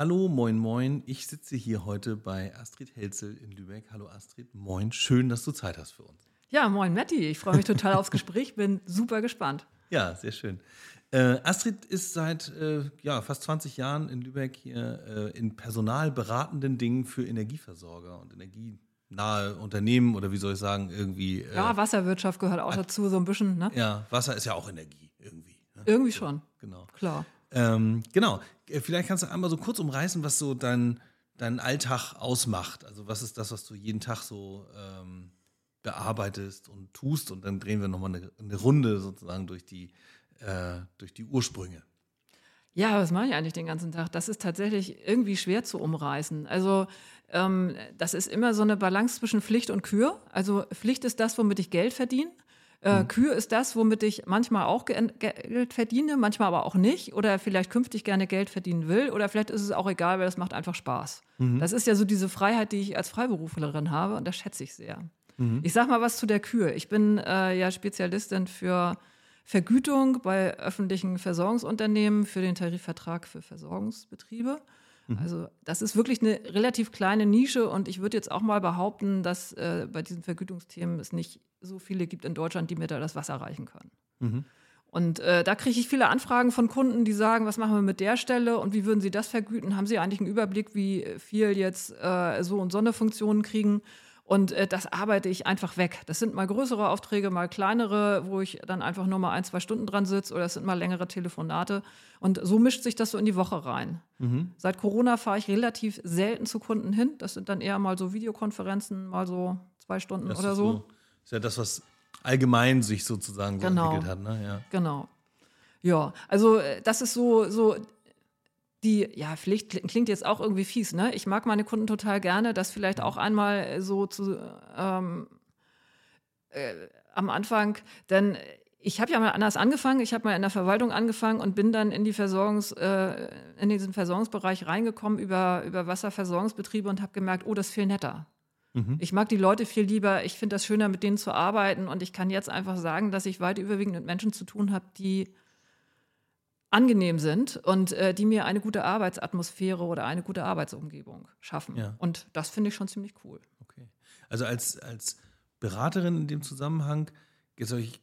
Hallo, moin, moin. Ich sitze hier heute bei Astrid Helzel in Lübeck. Hallo Astrid, moin. Schön, dass du Zeit hast für uns. Ja, moin Matti. Ich freue mich total aufs Gespräch, bin super gespannt. Ja, sehr schön. Äh, Astrid ist seit äh, ja, fast 20 Jahren in Lübeck hier äh, in personalberatenden Dingen für Energieversorger und energienahe Unternehmen oder wie soll ich sagen, irgendwie. Äh, ja, Wasserwirtschaft gehört auch dazu, so ein bisschen, ne? Ja, Wasser ist ja auch Energie irgendwie. Ne? Irgendwie schon. Genau. Klar. Ähm, genau. Äh, vielleicht kannst du einmal so kurz umreißen, was so dein, dein Alltag ausmacht. Also was ist das, was du jeden Tag so ähm, bearbeitest und tust? Und dann drehen wir nochmal eine, eine Runde sozusagen durch die, äh, durch die Ursprünge. Ja, was mache ich eigentlich den ganzen Tag? Das ist tatsächlich irgendwie schwer zu umreißen. Also ähm, das ist immer so eine Balance zwischen Pflicht und Kür. Also Pflicht ist das, womit ich Geld verdiene. Äh, mhm. Kür ist das, womit ich manchmal auch Geld verdiene, manchmal aber auch nicht oder vielleicht künftig gerne Geld verdienen will oder vielleicht ist es auch egal, weil das macht einfach Spaß. Mhm. Das ist ja so diese Freiheit, die ich als Freiberuflerin habe und das schätze ich sehr. Mhm. Ich sage mal was zu der Kür. Ich bin äh, ja Spezialistin für Vergütung bei öffentlichen Versorgungsunternehmen für den Tarifvertrag für Versorgungsbetriebe. Mhm. Also das ist wirklich eine relativ kleine Nische und ich würde jetzt auch mal behaupten, dass äh, bei diesen Vergütungsthemen es nicht so viele gibt in Deutschland, die mir da das Wasser reichen können. Mhm. Und äh, da kriege ich viele Anfragen von Kunden, die sagen, was machen wir mit der Stelle und wie würden Sie das vergüten? Haben Sie eigentlich einen Überblick, wie viel jetzt äh, so und Sonderfunktionen kriegen? Und äh, das arbeite ich einfach weg. Das sind mal größere Aufträge, mal kleinere, wo ich dann einfach nur mal ein, zwei Stunden dran sitze oder es sind mal längere Telefonate. Und so mischt sich das so in die Woche rein. Mhm. Seit Corona fahre ich relativ selten zu Kunden hin. Das sind dann eher mal so Videokonferenzen, mal so zwei Stunden das oder so. so. Ist ja das, was allgemein sich sozusagen so genau. entwickelt hat. Ne? Ja. Genau. Ja, also äh, das ist so, so die, ja, Pflicht klingt jetzt auch irgendwie fies, ne? Ich mag meine Kunden total gerne, das vielleicht auch einmal so zu ähm, äh, am Anfang, denn ich habe ja mal anders angefangen. Ich habe mal in der Verwaltung angefangen und bin dann in die Versorgungs, äh, in diesen Versorgungsbereich reingekommen über, über Wasserversorgungsbetriebe und habe gemerkt, oh, das ist viel netter. Mhm. Ich mag die Leute viel lieber. Ich finde das schöner, mit denen zu arbeiten. Und ich kann jetzt einfach sagen, dass ich weit überwiegend mit Menschen zu tun habe, die angenehm sind und äh, die mir eine gute Arbeitsatmosphäre oder eine gute Arbeitsumgebung schaffen. Ja. Und das finde ich schon ziemlich cool. Okay. Also als, als Beraterin in dem Zusammenhang, jetzt habe ich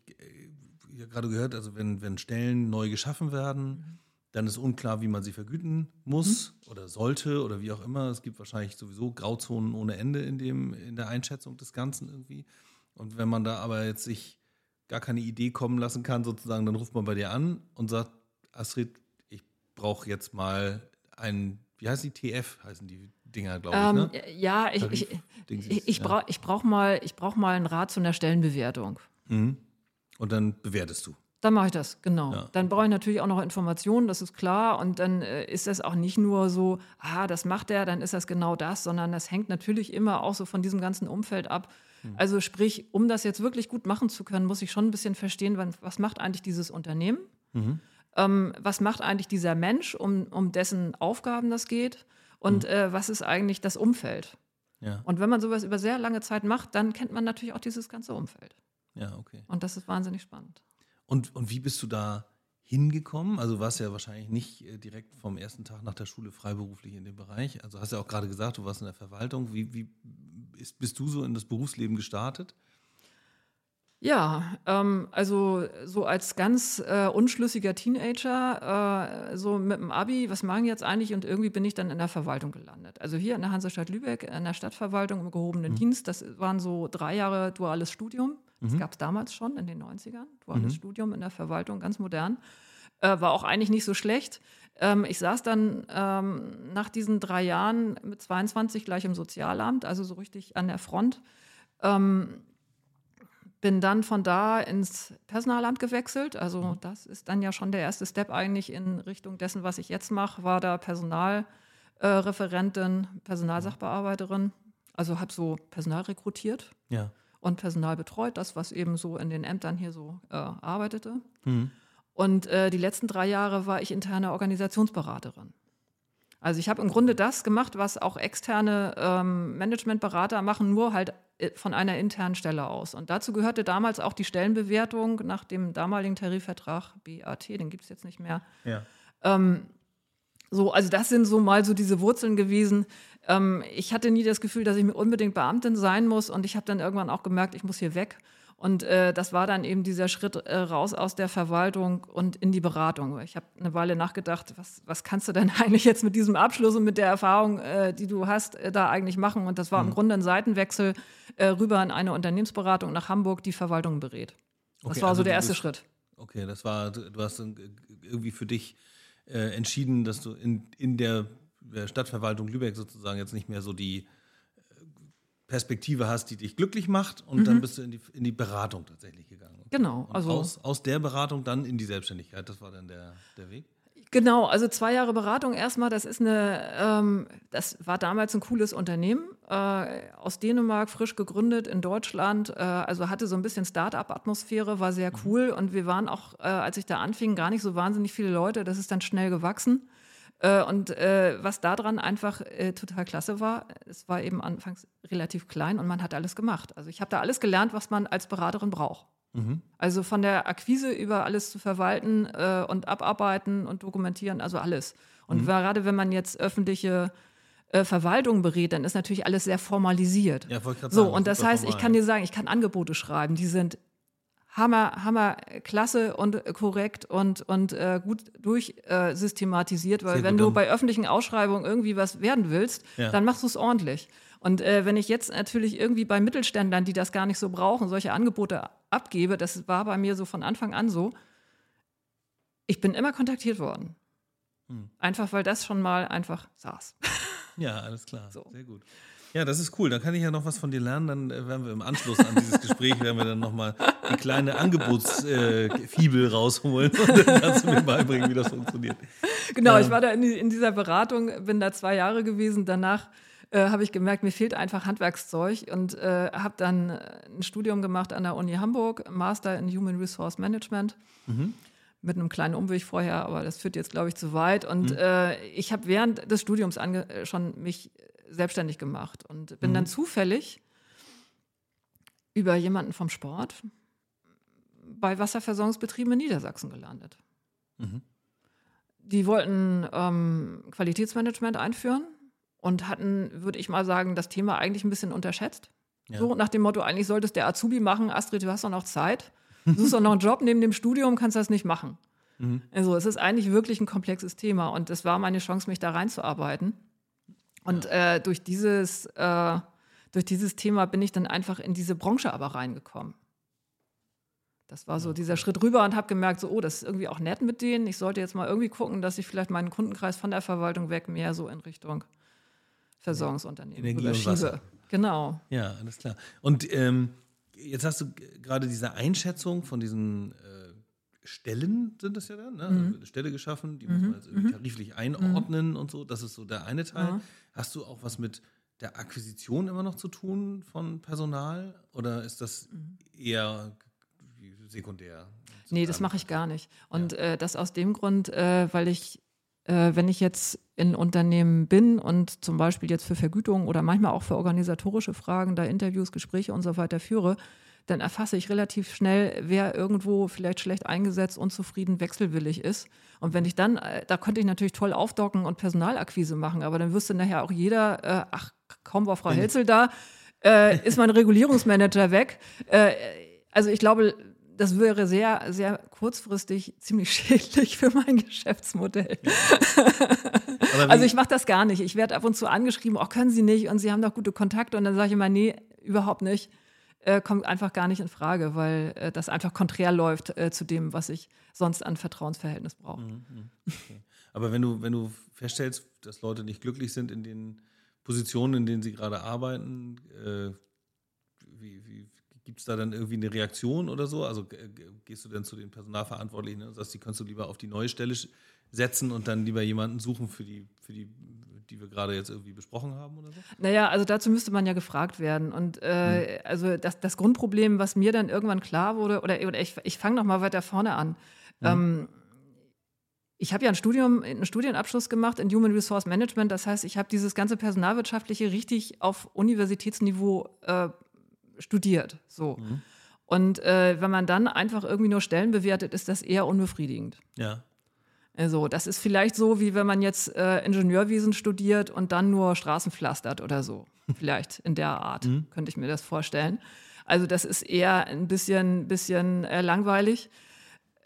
ja gerade gehört, also wenn, wenn Stellen neu geschaffen werden, mhm. dann ist unklar, wie man sie vergüten muss mhm. oder sollte oder wie auch immer. Es gibt wahrscheinlich sowieso Grauzonen ohne Ende in, dem, in der Einschätzung des Ganzen irgendwie. Und wenn man da aber jetzt sich gar keine Idee kommen lassen kann, sozusagen, dann ruft man bei dir an und sagt, Astrid, ich brauche jetzt mal ein, wie heißt die, TF heißen die Dinger, glaube ich, ne? Ähm, ja, ich, ich, ich, ich brauche brauch mal, brauch mal einen Rat zu einer Stellenbewertung. Mhm. Und dann bewertest du. Dann mache ich das, genau. Ja. Dann brauche ich natürlich auch noch Informationen, das ist klar. Und dann äh, ist das auch nicht nur so, ah, das macht er, dann ist das genau das, sondern das hängt natürlich immer auch so von diesem ganzen Umfeld ab. Mhm. Also sprich, um das jetzt wirklich gut machen zu können, muss ich schon ein bisschen verstehen, was macht eigentlich dieses Unternehmen? Mhm ähm, was macht eigentlich dieser Mensch, um, um dessen Aufgaben das geht und mhm. äh, was ist eigentlich das Umfeld. Ja. Und wenn man sowas über sehr lange Zeit macht, dann kennt man natürlich auch dieses ganze Umfeld. Ja, okay. Und das ist wahnsinnig spannend. Und, und wie bist du da hingekommen? Also warst ja wahrscheinlich nicht äh, direkt vom ersten Tag nach der Schule freiberuflich in dem Bereich. Also hast ja auch gerade gesagt, du warst in der Verwaltung. Wie, wie ist, bist du so in das Berufsleben gestartet? Ja, ähm, also so als ganz äh, unschlüssiger Teenager, äh, so mit dem Abi, was machen jetzt eigentlich? Und irgendwie bin ich dann in der Verwaltung gelandet. Also hier in der Hansestadt Lübeck, in der Stadtverwaltung im gehobenen mhm. Dienst. Das waren so drei Jahre duales Studium. Das mhm. gab es damals schon in den 90ern. Duales mhm. Studium in der Verwaltung, ganz modern. Äh, war auch eigentlich nicht so schlecht. Ähm, ich saß dann ähm, nach diesen drei Jahren mit 22 gleich im Sozialamt, also so richtig an der Front. Ähm, bin dann von da ins Personalamt gewechselt. Also mhm. das ist dann ja schon der erste Step eigentlich in Richtung dessen, was ich jetzt mache. War da Personalreferentin, äh, Personalsachbearbeiterin. Also habe so Personal rekrutiert ja. und Personal betreut, das, was eben so in den Ämtern hier so äh, arbeitete. Mhm. Und äh, die letzten drei Jahre war ich interne Organisationsberaterin. Also ich habe im Grunde das gemacht, was auch externe ähm, Managementberater machen, nur halt von einer internen Stelle aus. Und dazu gehörte damals auch die Stellenbewertung nach dem damaligen Tarifvertrag BAT, den gibt es jetzt nicht mehr. Ja. Ähm, So, also das sind so mal so diese Wurzeln gewesen. Ähm, ich hatte nie das Gefühl, dass ich mir unbedingt Beamtin sein muss und ich habe dann irgendwann auch gemerkt, ich muss hier weg. Und äh, das war dann eben dieser Schritt äh, raus aus der Verwaltung und in die Beratung. Ich habe eine Weile nachgedacht, was, was kannst du denn eigentlich jetzt mit diesem Abschluss und mit der Erfahrung, äh, die du hast, äh, da eigentlich machen? Und das war mhm. im Grunde ein Seitenwechsel äh, rüber in eine Unternehmensberatung nach Hamburg, die Verwaltung berät. Das okay, war also so der erste bist, Schritt. Okay, das war, du hast irgendwie für dich äh, entschieden, dass du in, in der Stadtverwaltung Lübeck sozusagen jetzt nicht mehr so die Perspektive hast, die dich glücklich macht und mhm. dann bist du in die, in die Beratung tatsächlich gegangen. Genau. Und also aus, aus der Beratung dann in die Selbstständigkeit, das war dann der, der Weg? Genau, also zwei Jahre Beratung erstmal, das ist eine, ähm, das war damals ein cooles Unternehmen, äh, aus Dänemark, frisch gegründet in Deutschland, äh, also hatte so ein bisschen Start-up-Atmosphäre, war sehr mhm. cool und wir waren auch, äh, als ich da anfing, gar nicht so wahnsinnig viele Leute, das ist dann schnell gewachsen. Äh, und äh, was daran einfach äh, total klasse war, es war eben anfangs relativ klein und man hat alles gemacht. Also ich habe da alles gelernt, was man als Beraterin braucht. Mhm. Also von der Akquise über alles zu verwalten und abarbeiten und dokumentieren, also alles. Und mhm. gerade wenn man jetzt öffentliche Verwaltung berät, dann ist natürlich alles sehr formalisiert. Ja, so, sagen, und das heißt, formal, ich kann dir sagen, ich kann Angebote schreiben, die sind Hammer, Hammer, klasse und korrekt und, und äh, gut durchsystematisiert, äh, weil Sehr wenn du bei öffentlichen Ausschreibungen irgendwie was werden willst, ja. dann machst du es ordentlich. Und äh, wenn ich jetzt natürlich irgendwie bei Mittelständlern, die das gar nicht so brauchen, solche Angebote abgebe, das war bei mir so von Anfang an so, ich bin immer kontaktiert worden. Hm. Einfach weil das schon mal einfach saß. Ja, alles klar. So. Sehr gut. Ja, das ist cool. Dann kann ich ja noch was von dir lernen. Dann äh, werden wir im Anschluss an dieses Gespräch, werden wir dann nochmal die kleine Angebotsfibel äh, rausholen und dann kannst du mir beibringen, wie das funktioniert. Genau, ja. ich war da in, in, dieser Beratung, bin da zwei Jahre gewesen. Danach äh, habe ich gemerkt, mir fehlt einfach Handwerkszeug und äh, habe dann ein Studium gemacht an der Uni Hamburg, Master in Human Resource Management. Mhm mit einem kleinen Umweg vorher, aber das führt jetzt, glaube ich, zu weit. Und mhm. äh, ich habe während des Studiums schon mich selbstständig gemacht und bin mhm. dann zufällig über jemanden vom Sport bei Wasserversorgungsbetrieben in Niedersachsen gelandet. Mhm. Die wollten ähm, Qualitätsmanagement einführen und hatten, würde ich mal sagen, das Thema eigentlich ein bisschen unterschätzt. Ja. So nach dem Motto, eigentlich solltest der Azubi machen, Astrid, du hast doch noch Zeit. Du suchst doch noch einen Job neben dem Studium, kannst das nicht machen. Mhm. Also es ist eigentlich wirklich ein komplexes Thema und es war meine Chance, mich da reinzuarbeiten. Und äh, durch, dieses, äh, durch dieses Thema bin ich dann einfach in diese Branche aber reingekommen. Das war so dieser Schritt rüber und habe gemerkt, so, oh, das ist irgendwie auch nett mit denen. Ich sollte jetzt mal irgendwie gucken, dass ich vielleicht meinen Kundenkreis von der Verwaltung weg mehr so in Richtung Versorgungsunternehmen Energie und Wasser. Genau. Ja, alles klar. Und ähm, jetzt hast du gerade diese Einschätzung von diesen äh, Stellen, sind das ja dann, ne? Mhm. Also Stelle geschaffen, die mhm. muss man jetzt irgendwie mhm. tariflich einordnen mhm. und so. Das ist so der eine Teil. Ja. Hast du auch was mit der Akquisition immer noch zu tun von Personal oder ist das mhm. eher sekundär? Nee, das mache ich gar nicht. Und ja. äh, das aus dem Grund, äh, weil ich, äh, wenn ich jetzt in Unternehmen bin und zum Beispiel jetzt für Vergütung oder manchmal auch für organisatorische Fragen da Interviews, Gespräche und so weiter führe, dann erfasse ich relativ schnell, wer irgendwo vielleicht schlecht eingesetzt, unzufrieden, wechselwillig ist. Und wenn ich dann, äh, da könnte ich natürlich toll aufdocken und Personalakquise machen, aber dann wüsste nachher auch jeder, äh, ach, kaum war Frau Helzel da, äh, ist mein Regulierungsmanager weg. Also ich glaube, das wäre sehr, sehr kurzfristig ziemlich schädlich für mein Geschäftsmodell. also ich mache das gar nicht. Ich werde ab und zu angeschrieben, auch oh, können Sie nicht und Sie haben doch gute Kontakte und dann sage ich immer, nee, überhaupt nicht äh, kommt einfach gar nicht in Frage, weil äh, das einfach konträr läuft äh, zu dem, was ich sonst an Vertrauensverhältnis brauche. Mhm, mhm, okay. Aber wenn du, wenn du feststellst, dass Leute nicht glücklich sind in den Positionen, in denen sie gerade arbeiten, äh, wie, wie gibt es da dann irgendwie eine Reaktion oder so? Also gehst du dann zu den Personalverantwortlichen und sagst, die kannst du lieber auf die neue Stelle setzen und dann lieber jemanden suchen für die, für die die wir gerade jetzt irgendwie besprochen haben oder so? Naja, also dazu müsste man ja gefragt werden. Und äh, hm. also das, das Grundproblem, was mir dann irgendwann klar wurde, oder, oder ich, ich fange noch mal weiter vorne an. Hm. Ähm, ich habe ja ein Studium, einen Studienabschluss gemacht in Human Resource Management. Das heißt, ich habe dieses ganze Personalwirtschaftliche richtig auf Universitätsniveau äh, studiert. So. Mhm. Und äh, wenn man dann einfach irgendwie nur Stellen bewertet, ist das eher unbefriedigend. Ja. Also, das ist vielleicht so, wie wenn man jetzt äh, Ingenieurwesen studiert und dann nur Straßen pflastert oder so. Vielleicht in der Art, mhm. könnte ich mir das vorstellen. Also, das ist eher ein bisschen, bisschen äh, langweilig.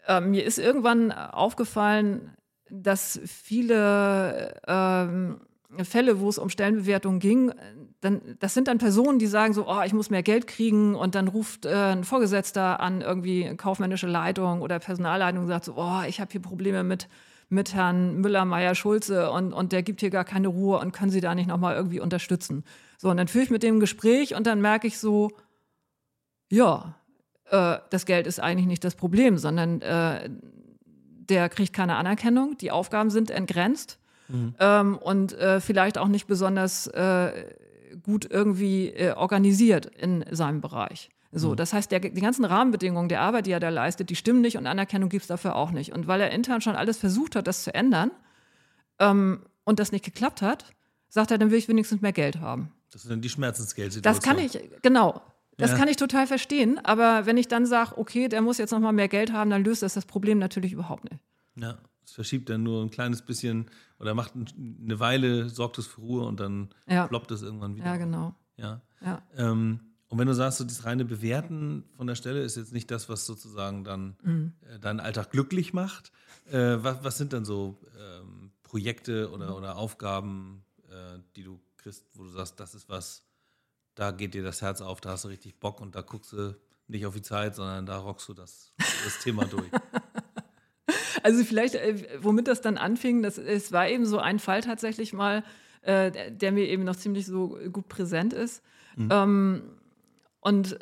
Äh, mir ist irgendwann aufgefallen, dass viele ähm, Fälle, wo es um Stellenbewertung ging, dann, das sind dann Personen, die sagen so, oh, ich muss mehr Geld kriegen und dann ruft äh, ein Vorgesetzter an, irgendwie kaufmännische Leitung oder Personalleitung und sagt so, oh, ich habe hier Probleme mit, mit Herrn Müller, Meier, Schulze und, und der gibt hier gar keine Ruhe und können Sie da nicht nochmal irgendwie unterstützen? So, und dann führe ich mit dem Gespräch und dann merke ich so, ja, äh, das Geld ist eigentlich nicht das Problem, sondern äh, der kriegt keine Anerkennung, die Aufgaben sind entgrenzt mhm. ähm, und äh, vielleicht auch nicht besonders äh, gut irgendwie äh, organisiert in seinem Bereich. So, mhm. das heißt, der, die ganzen Rahmenbedingungen der Arbeit, die er da leistet, die stimmen nicht und Anerkennung gibt es dafür auch nicht. Und weil er intern schon alles versucht hat, das zu ändern ähm, und das nicht geklappt hat, sagt er, dann will ich wenigstens mehr Geld haben. Das sind dann die Schmerzensgeldsituationen. Das kann ich, genau. Das ja. kann ich total verstehen. Aber wenn ich dann sage, okay, der muss jetzt noch mal mehr Geld haben, dann löst das das Problem natürlich überhaupt nicht. Ja, es verschiebt dann nur ein kleines bisschen oder macht eine Weile, sorgt es für Ruhe und dann ja. ploppt es irgendwann wieder. Ja, genau. Ja. ja. Ähm, und wenn du sagst, so das reine Bewerten von der Stelle ist jetzt nicht das, was sozusagen dann mhm. äh, deinen Alltag glücklich macht, äh, was, was, sind dann so ähm, Projekte oder, mhm. oder Aufgaben, äh, die du kriegst, wo du sagst, das ist was, da geht dir das Herz auf, da hast du richtig Bock und da guckst du nicht auf die Zeit, sondern da rockst du das, das Thema durch. Also vielleicht, äh, womit das dann anfing, das, es war eben so ein Fall tatsächlich mal, äh, der mir eben noch ziemlich so gut präsent ist. Mhm. Ähm, und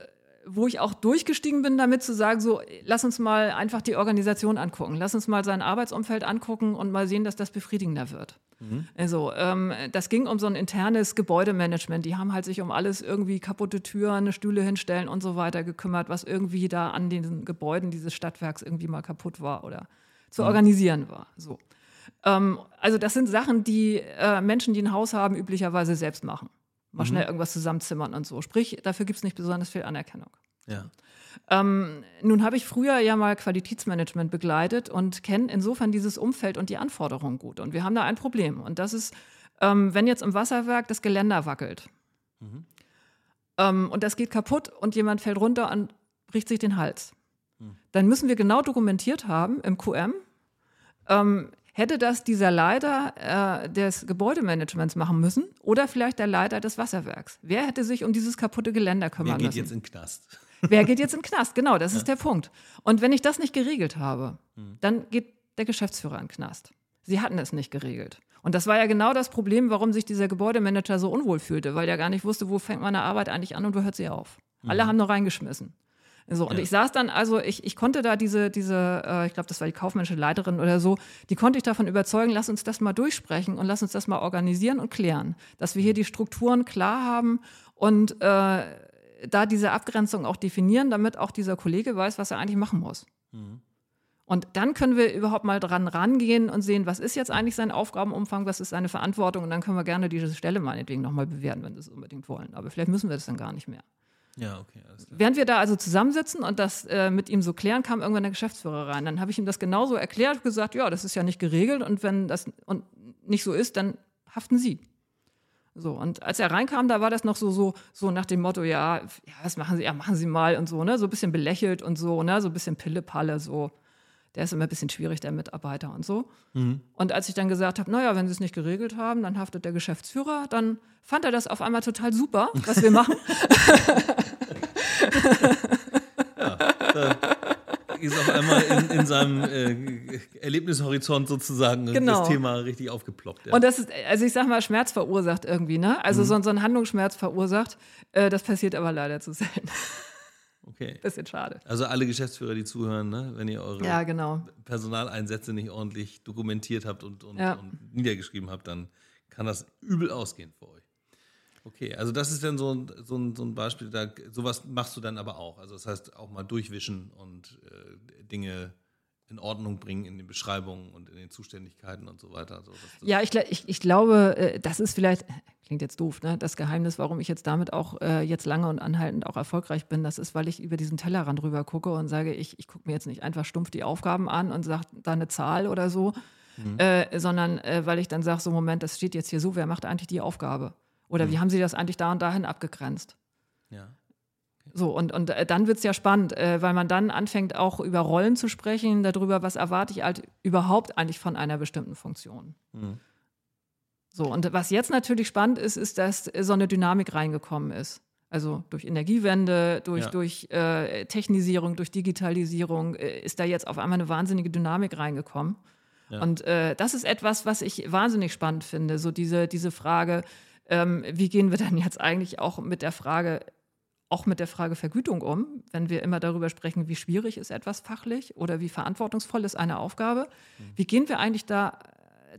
wo ich auch durchgestiegen bin, damit zu sagen, so, lass uns mal einfach die Organisation angucken, lass uns mal sein Arbeitsumfeld angucken und mal sehen, dass das befriedigender wird. Mhm. Also, ähm, das ging um so ein internes Gebäudemanagement. Die haben halt sich um alles irgendwie kaputte Türen, Stühle hinstellen und so weiter gekümmert, was irgendwie da an den Gebäuden dieses Stadtwerks irgendwie mal kaputt war oder zu mhm. organisieren war. So. Ähm, also das sind Sachen, die äh, Menschen, die ein Haus haben, üblicherweise selbst machen. Mal mhm. schnell irgendwas zusammenzimmern und so. Sprich, dafür gibt es nicht besonders viel Anerkennung. Ja. Ähm, nun habe ich früher ja mal Qualitätsmanagement begleitet und kenne insofern dieses Umfeld und die Anforderungen gut. Und wir haben da ein Problem. Und das ist, ähm, wenn jetzt im Wasserwerk das Geländer wackelt mhm. ähm, und das geht kaputt und jemand fällt runter und bricht sich den Hals dann müssen wir genau dokumentiert haben im QM, ähm, hätte das dieser Leiter äh, des Gebäudemanagements machen müssen oder vielleicht der Leiter des Wasserwerks. Wer hätte sich um dieses kaputte Geländer kümmern müssen? Wer geht müssen? jetzt in den Knast? Wer geht jetzt in den Knast? Genau, das ja. ist der Punkt. Und wenn ich das nicht geregelt habe, hm. dann geht der Geschäftsführer in den Knast. Sie hatten es nicht geregelt. Und das war ja genau das Problem, warum sich dieser Gebäudemanager so unwohl fühlte, weil er gar nicht wusste, wo fängt meine Arbeit eigentlich an und wo hört sie auf. Mhm. Alle haben nur reingeschmissen. So, und ja. ich saß dann, also ich, ich konnte da diese, diese äh, ich glaube, das war die kaufmännische Leiterin oder so, die konnte ich davon überzeugen, lass uns das mal durchsprechen und lass uns das mal organisieren und klären, dass wir hier die Strukturen klar haben und äh, da diese Abgrenzung auch definieren, damit auch dieser Kollege weiß, was er eigentlich machen muss. Mhm. Und dann können wir überhaupt mal dran rangehen und sehen, was ist jetzt eigentlich sein Aufgabenumfang, was ist seine Verantwortung und dann können wir gerne diese Stelle meinetwegen nochmal bewerten, wenn wir es unbedingt wollen. Aber vielleicht müssen wir das dann gar nicht mehr. Ja, okay. Während wir da also zusammensitzen und das äh, mit ihm so klären, kam irgendwann der Geschäftsführer rein. Dann habe ich ihm das genauso erklärt und gesagt, ja, das ist ja nicht geregelt und wenn das und nicht so ist, dann haften Sie. So, und als er reinkam, da war das noch so, so, so nach dem Motto, ja, ja, was machen Sie, ja, machen Sie mal und so, ne, so ein bisschen belächelt und so, ne, so ein bisschen Pille-Palle, so der ist immer ein bisschen schwierig, der Mitarbeiter und so. Mhm. Und als ich dann gesagt habe, naja, wenn sie es nicht geregelt haben, dann haftet der Geschäftsführer, dann fand er das auf einmal total super, was wir machen. ja, da ist auf einmal in, in seinem äh, Erlebnishorizont sozusagen genau. das Thema richtig aufgeploppt. Ja. Und das ist, also ich sag mal, Schmerz verursacht irgendwie, ne? Also mhm. so, so ein Handlungsschmerz verursacht. Äh, das passiert aber leider zu selten. Okay. Bisschen schade. Also alle Geschäftsführer, die zuhören, ne? wenn ihr eure ja, genau. Personaleinsätze nicht ordentlich dokumentiert habt und, und, ja. und, niedergeschrieben habt, dann kann das übel ausgehen für euch. Okay, also das ist dann so, ein, so, ein, so ein Beispiel, da, sowas machst du dann aber auch. Also das heißt auch mal durchwischen und äh, Dinge in Ordnung bringen in den Beschreibungen und in den Zuständigkeiten und so weiter. Also ja, ich, ich, ich glaube, äh, das ist vielleicht, klingt jetzt doof, ne? das Geheimnis, warum ich jetzt damit auch äh, jetzt lange und anhaltend auch erfolgreich bin, das ist, weil ich über diesen Tellerrand rüber gucke und sage, ich, ich gucke mir jetzt nicht einfach stumpf die Aufgaben an und sage da eine Zahl oder so, mhm. äh, sondern äh, weil ich dann sage, so Moment, das steht jetzt hier so, wer macht eigentlich die Aufgabe? Oder mhm. wie haben Sie das eigentlich da und dahin abgegrenzt? Ja. So, und, und äh, dann wird es ja spannend, äh, weil man dann anfängt, auch über Rollen zu sprechen, darüber, was erwarte ich halt überhaupt eigentlich von einer bestimmten Funktion. Mhm. So, und was jetzt natürlich spannend ist, ist, dass so eine Dynamik reingekommen ist. Also durch Energiewende, durch, ja. durch äh, Technisierung, durch Digitalisierung äh, ist da jetzt auf einmal eine wahnsinnige Dynamik reingekommen. Ja. Und äh, das ist etwas, was ich wahnsinnig spannend finde. So diese, diese Frage, ähm, wie gehen wir denn jetzt eigentlich auch mit der Frage, auch mit der Frage Vergütung um, wenn wir immer darüber sprechen, wie schwierig ist etwas fachlich oder wie verantwortungsvoll ist eine Aufgabe. Mhm. Wie gehen wir eigentlich da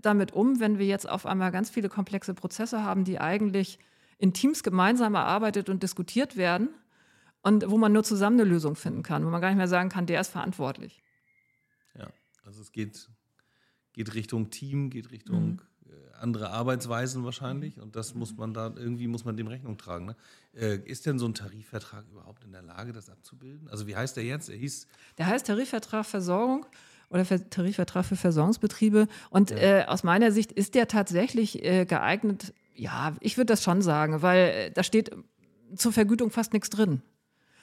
damit um, wenn wir jetzt auf einmal ganz viele komplexe Prozesse haben, die eigentlich in Teams gemeinsam erarbeitet und diskutiert werden und wo man nur zusammen eine Lösung finden kann, wo man gar nicht mehr sagen kann, der ist verantwortlich. Ja, also es geht, geht Richtung Team, geht Richtung mhm. Andere Arbeitsweisen wahrscheinlich und das muss man da irgendwie muss man dem Rechnung tragen. Ne? Äh, ist denn so ein Tarifvertrag überhaupt in der Lage, das abzubilden? Also wie heißt der jetzt? Er hieß der heißt Tarifvertrag Versorgung oder Tarifvertrag für Versorgungsbetriebe. Und ja. äh, aus meiner Sicht ist der tatsächlich äh, geeignet. Ja, ich würde das schon sagen, weil äh, da steht zur Vergütung fast nichts drin.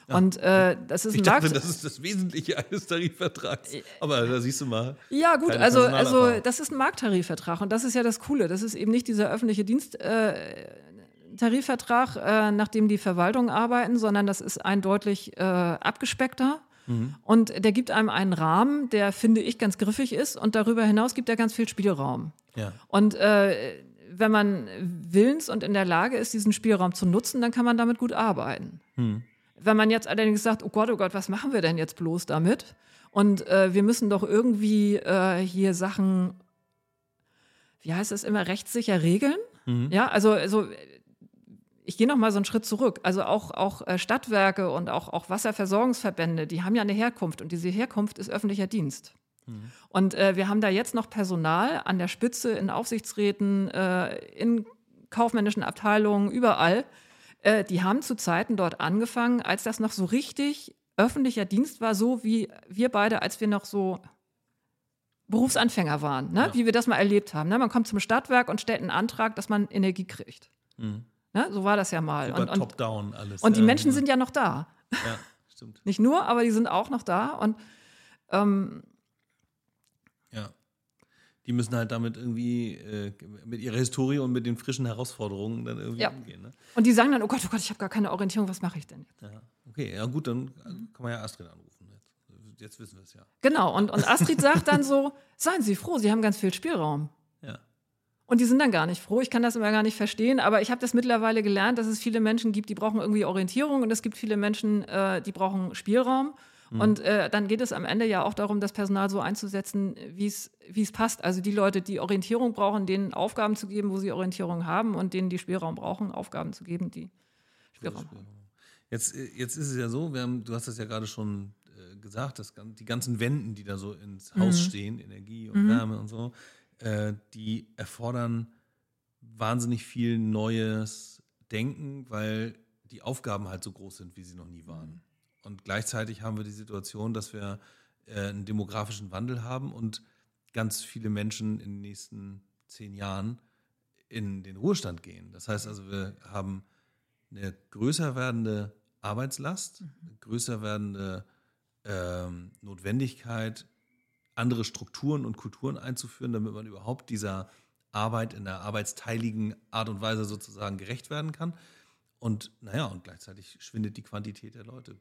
Ja. Und äh, das ist ich ein dachte, das ist das Wesentliche eines Tarifvertrags. Aber da siehst du mal. Ja, gut, also, also das ist ein Markttarifvertrag und das ist ja das Coole. Das ist eben nicht dieser öffentliche Diensttarifvertrag, äh, äh, nach dem die Verwaltungen arbeiten, sondern das ist ein deutlich äh, abgespeckter Mhm. Und der gibt einem einen Rahmen, der, finde ich, ganz griffig ist. Und darüber hinaus gibt er ganz viel Spielraum. Ja. Und äh, wenn man willens und in der Lage ist, diesen Spielraum zu nutzen, dann kann man damit gut arbeiten. Mhm. Wenn man jetzt allerdings sagt, oh Gott, oh Gott, was machen wir denn jetzt bloß damit? Und äh, wir müssen doch irgendwie äh, hier Sachen, wie heißt das immer, rechtssicher regeln. Mhm. Ja, also, also ich gehe noch mal so einen Schritt zurück. Also auch, auch äh, Stadtwerke und auch, auch Wasserversorgungsverbände, die haben ja eine Herkunft und diese Herkunft ist öffentlicher Dienst. Mhm. Und äh, wir haben da jetzt noch Personal an der Spitze, in Aufsichtsräten, äh, in kaufmännischen Abteilungen, überall. Äh, die haben zu Zeiten dort angefangen, als das noch so richtig öffentlicher Dienst war, so wie wir beide, als wir noch so Berufsanfänger waren, ne? Ja. wie wir das mal erlebt haben. Ne? Man kommt zum Stadtwerk und stellt einen Antrag, dass man Energie kriegt. Mhm. Ne? So war das ja mal. Super und, und, top-down alles. Und die Menschen genau. sind ja noch da. Ja, stimmt. Nicht nur, aber die sind auch noch da. Und ähm, ja. Die müssen halt damit irgendwie äh, mit ihrer Historie und mit den frischen Herausforderungen dann irgendwie ja. umgehen. Ne? Und die sagen dann, oh Gott, oh Gott, ich habe gar keine Orientierung, was mache ich denn jetzt? Ja, okay, ja gut, dann kann man ja Astrid anrufen. Jetzt, jetzt wissen wir es ja. Genau, und, und Astrid sagt dann so, seien Sie froh, Sie haben ganz viel Spielraum. Und die sind dann gar nicht froh. Ich kann das immer gar nicht verstehen, aber ich habe das mittlerweile gelernt, dass es viele Menschen gibt, die brauchen irgendwie Orientierung und es gibt viele Menschen, äh, die brauchen Spielraum. Mhm. Und äh, dann geht es am Ende ja auch darum, das Personal so einzusetzen, wie es passt. Also die Leute, die Orientierung brauchen, denen Aufgaben zu geben, wo sie Orientierung haben und denen, die Spielraum brauchen, Aufgaben zu geben, die Spielraum haben. Jetzt, äh, jetzt ist es ja so, haben, du hast das ja gerade schon äh, gesagt, dass die ganzen Wänden, die da so ins Haus mhm. stehen, Energie und mhm. Wärme und so, äh, die erfordern wahnsinnig viel neues Denken, weil die Aufgaben halt so groß sind, wie sie noch nie waren. Und gleichzeitig haben wir die Situation, dass wir äh, einen demografischen Wandel haben und ganz viele Menschen in den nächsten zehn Jahren in den Ruhestand gehen. Das heißt also, wir haben eine größer werdende Arbeitslast, mhm. größer werdende ähm, Notwendigkeit, andere Strukturen und Kulturen einzuführen, damit man überhaupt dieser Arbeit in der arbeitsteiligen Art und Weise sozusagen gerecht werden kann. Und naja, und gleichzeitig schwindet die Quantität der Leute.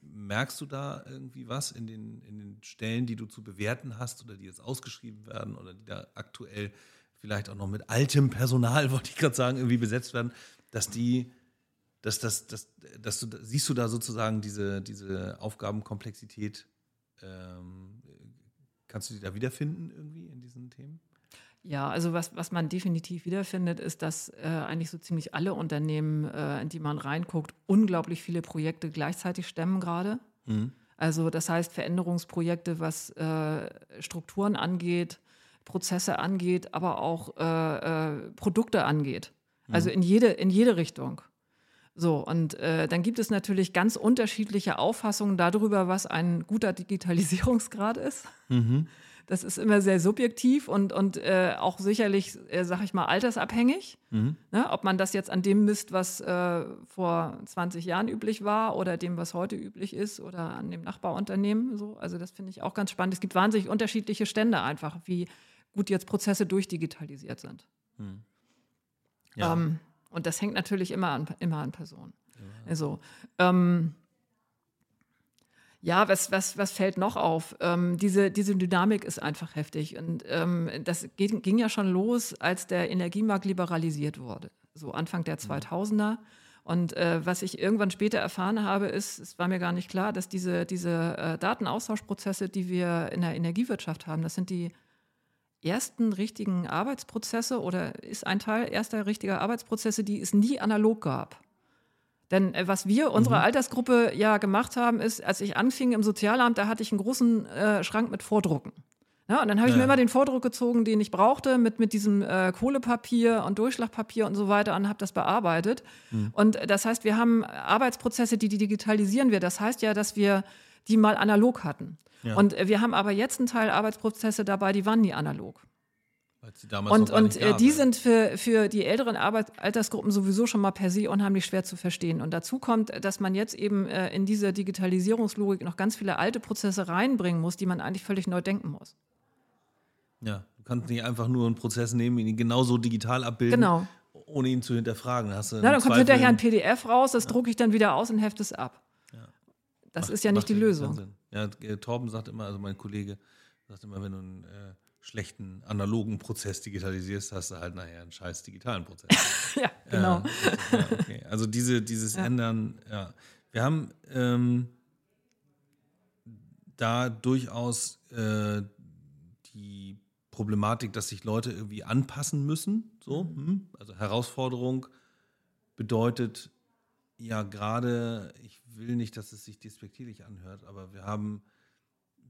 Merkst du da irgendwie was in den, in den Stellen, die du zu bewerten hast oder die jetzt ausgeschrieben werden oder die da aktuell vielleicht auch noch mit altem Personal, wollte ich gerade sagen, irgendwie besetzt werden, dass die, dass das, dass, dass du, siehst du da sozusagen diese, diese Aufgabenkomplexität ähm, Kannst du dich da wiederfinden irgendwie in diesen Themen? Ja, also was, was man definitiv wiederfindet, ist, dass äh, eigentlich so ziemlich alle Unternehmen, äh, in die man reinguckt, unglaublich viele Projekte gleichzeitig stemmen gerade. Mhm. Also das heißt Veränderungsprojekte, was äh, Strukturen angeht, Prozesse angeht, aber auch äh, äh, Produkte angeht. Also mhm. in jede, in jede Richtung. So, und äh, dann gibt es natürlich ganz unterschiedliche Auffassungen darüber, was ein guter Digitalisierungsgrad ist. Mhm. Das ist immer sehr subjektiv und, und äh, auch sicherlich, äh, sag ich mal, altersabhängig. Mhm. Ne? Ob man das jetzt an dem misst, was äh, vor 20 Jahren üblich war oder dem, was heute üblich ist oder an dem Nachbarunternehmen. So. Also das finde ich auch ganz spannend. Es gibt wahnsinnig unterschiedliche Stände einfach, wie gut jetzt Prozesse durchdigitalisiert sind. Mhm. Ja. Ähm, und das hängt natürlich immer an, immer an Personen. Ja. Also, ähm, ja, was, was, was fällt noch auf? Ähm, diese, diese Dynamik ist einfach heftig. Und ähm, das ging, ging, ja schon los, als der Energiemarkt liberalisiert wurde, so Anfang der 2000er. Mhm. Und äh, was ich irgendwann später erfahren habe, ist, es war mir gar nicht klar, dass diese, diese äh, Datenaustauschprozesse, die wir in der Energiewirtschaft haben, das sind die ersten richtigen Arbeitsprozesse oder ist ein Teil erster richtiger Arbeitsprozesse, die es nie analog gab. Denn äh, was wir, unsere mhm. Altersgruppe ja gemacht haben, ist, als ich anfing im Sozialamt, da hatte ich einen großen äh, Schrank mit Vordrucken. Ja, und dann habe ich ja. mir immer den Vordruck gezogen, den ich brauchte, mit, mit diesem äh, Kohlepapier und Durchschlagpapier und so weiter und habe das bearbeitet. Mhm. Und das heißt, wir haben Arbeitsprozesse, die, die digitalisieren wir. Das heißt ja, dass wir die mal analog hatten. Ja. Und äh, wir haben aber jetzt einen Teil Arbeitsprozesse dabei, die waren nie analog und und äh, die sind für, für die älteren Arbeit Altersgruppen sowieso schon mal per se unheimlich schwer zu verstehen. Und dazu kommt, dass man jetzt eben äh, in diese Digitalisierungslogik noch ganz viele alte Prozesse reinbringen muss, die man eigentlich völlig neu denken muss. Ja, du kannst nicht einfach nur einen Prozess nehmen, ihn genauso digital abbilden, genau. ohne ihn zu hinterfragen. Hast du Na, dann kommt hinterher ein PDF raus, das ja. drucke ich dann wieder aus und hefte es ab. Ja. Das macht, ist ja nicht die Lösung. Ja, Torben sagt immer, also mein Kollege sagt immer, wenn du ein äh, schlechten analogen Prozess digitalisierst, hast du halt nachher einen scheiß digitalen Prozess. ja, genau. Äh, also, ja, okay. also diese, dieses ja. Ändern, ja. Wir haben ähm, da durchaus äh, die Problematik, dass sich Leute irgendwie anpassen müssen. So, mhm. hm? Also Herausforderung bedeutet ja gerade, ich will nicht, dass es sich despektierlich anhört, aber wir haben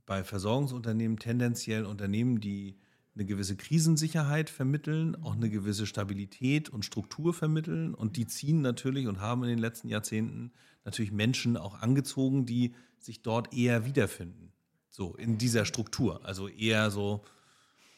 bei Versorgungsunternehmen tendenziell Unternehmen, die eine gewisse Krisensicherheit vermitteln, auch eine gewisse Stabilität und Struktur vermitteln. Und die ziehen natürlich und haben in den letzten Jahrzehnten natürlich Menschen auch angezogen, die sich dort eher wiederfinden. So in dieser Struktur. Also eher so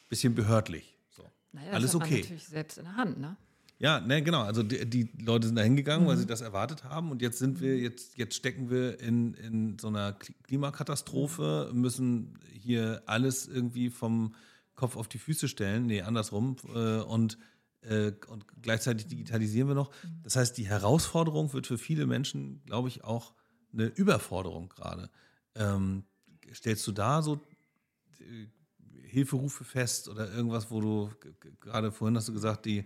ein bisschen behördlich. So. Naja, Alles das hat okay. Man natürlich selbst in der Hand, ne? Ja, ne, genau. Also die, die Leute sind da hingegangen, mhm. weil sie das erwartet haben. Und jetzt sind wir, jetzt, jetzt stecken wir in, in so einer Klimakatastrophe, müssen hier alles irgendwie vom Kopf auf die Füße stellen. Nee, andersrum. Äh, und, äh, und gleichzeitig digitalisieren wir noch. Mhm. Das heißt, die Herausforderung wird für viele Menschen, glaube ich, auch eine Überforderung gerade. Ähm, stellst du da so äh, Hilferufe fest oder irgendwas, wo du gerade vorhin hast du gesagt, die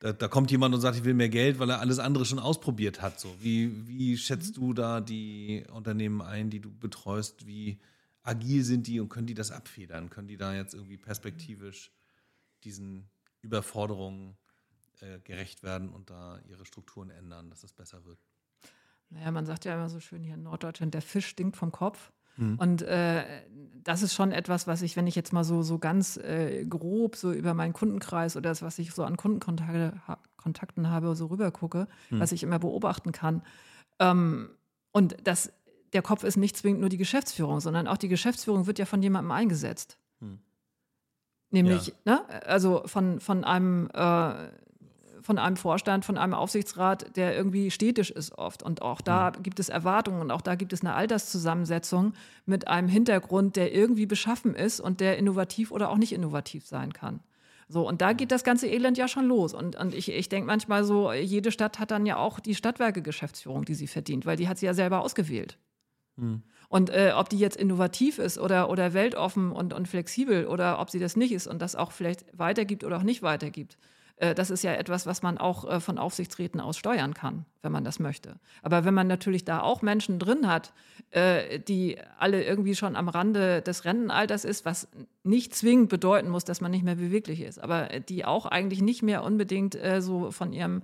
da, da, kommt jemand und sagt, ich will mehr Geld, weil er alles andere schon ausprobiert hat. So. Wie, wie schätzt du da die Unternehmen ein, die du betreust? Wie agil sind die und können die das abfedern? Können die da jetzt irgendwie perspektivisch diesen Überforderungen äh, gerecht werden und da ihre Strukturen ändern, dass es besser wird? Naja, man sagt ja immer so schön hier in Norddeutschland, der Fisch stinkt vom Kopf. Mhm. Und äh, das ist schon etwas, was ich, wenn ich jetzt mal so, so ganz äh, grob so über meinen Kundenkreis oder das, was ich so an Kundenkontakten habe, so rüber gucke, mhm. was ich immer beobachten kann. Ähm, und das, der Kopf ist nicht zwingend nur die Geschäftsführung, sondern auch die Geschäftsführung wird ja von jemandem eingesetzt. Mhm. Nämlich, ja. ne, also von, von einem äh, von einem Vorstand, von einem Aufsichtsrat, der irgendwie städtisch ist oft. Und auch da mhm. gibt es Erwartungen und auch da gibt es eine Alterszusammensetzung mit einem Hintergrund, der irgendwie beschaffen ist und der innovativ oder auch nicht innovativ sein kann. So, und da geht das ganze Elend ja schon los. Und, und ich, ich denke manchmal so, jede Stadt hat dann ja auch die Stadtwerke-Geschäftsführung, die sie verdient, weil die hat sie ja selber ausgewählt. Mhm. Und äh, ob die jetzt innovativ ist oder, oder weltoffen und, und flexibel oder ob sie das nicht ist und das auch vielleicht weitergibt oder auch nicht weitergibt, das ist ja etwas, was man auch äh, von Aufsichtsräten aus steuern kann, wenn man das möchte. Aber wenn man natürlich da auch Menschen drin hat, äh, die alle irgendwie schon am Rande des Rentenalters ist, was nicht zwingend bedeuten muss, dass man nicht mehr beweglich ist, aber die auch eigentlich nicht mehr unbedingt so von ihrem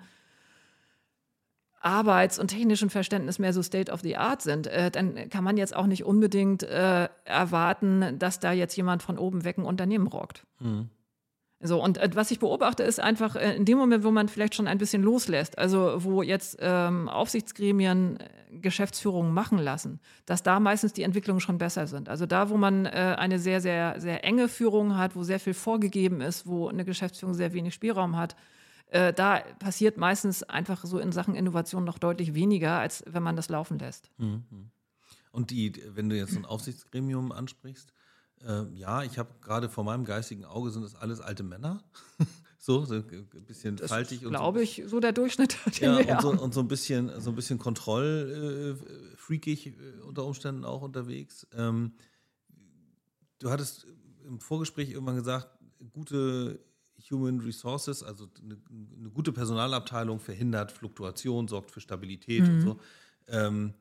Arbeits- und technischen Verständnis mehr so State of the Art sind, äh, dann kann man jetzt auch nicht unbedingt äh, erwarten, dass da jetzt jemand von oben weg ein Unternehmen rockt. Mhm. So, und äh, was ich beobachte, ist einfach äh, in dem Moment, wo man vielleicht schon ein bisschen loslässt, also wo jetzt ähm, Aufsichtsgremien äh, Geschäftsführungen machen lassen, dass da meistens die Entwicklungen schon besser sind. Also da, wo man äh, eine sehr, sehr, sehr enge Führung hat, wo sehr viel vorgegeben ist, wo eine Geschäftsführung sehr wenig Spielraum hat, äh, da passiert meistens einfach so in Sachen Innovation noch deutlich weniger, als wenn man das laufen lässt. Mhm. Und die, wenn du jetzt ein Aufsichtsgremium ansprichst, äh, ja, ich habe gerade vor meinem geistigen Auge sind das alles alte Männer. so, so ein bisschen das faltig. und glaube so, ich, so der Durchschnitt. Ja, und so, und so, ein bisschen, so ein bisschen kontrollfreakig äh, äh, unter Umständen auch unterwegs. Ähm, du hattest im Vorgespräch irgendwann gesagt, gute Human Resources, also eine, eine gute Personalabteilung verhindert Fluktuation, sorgt für Stabilität mhm. und so. Ähm,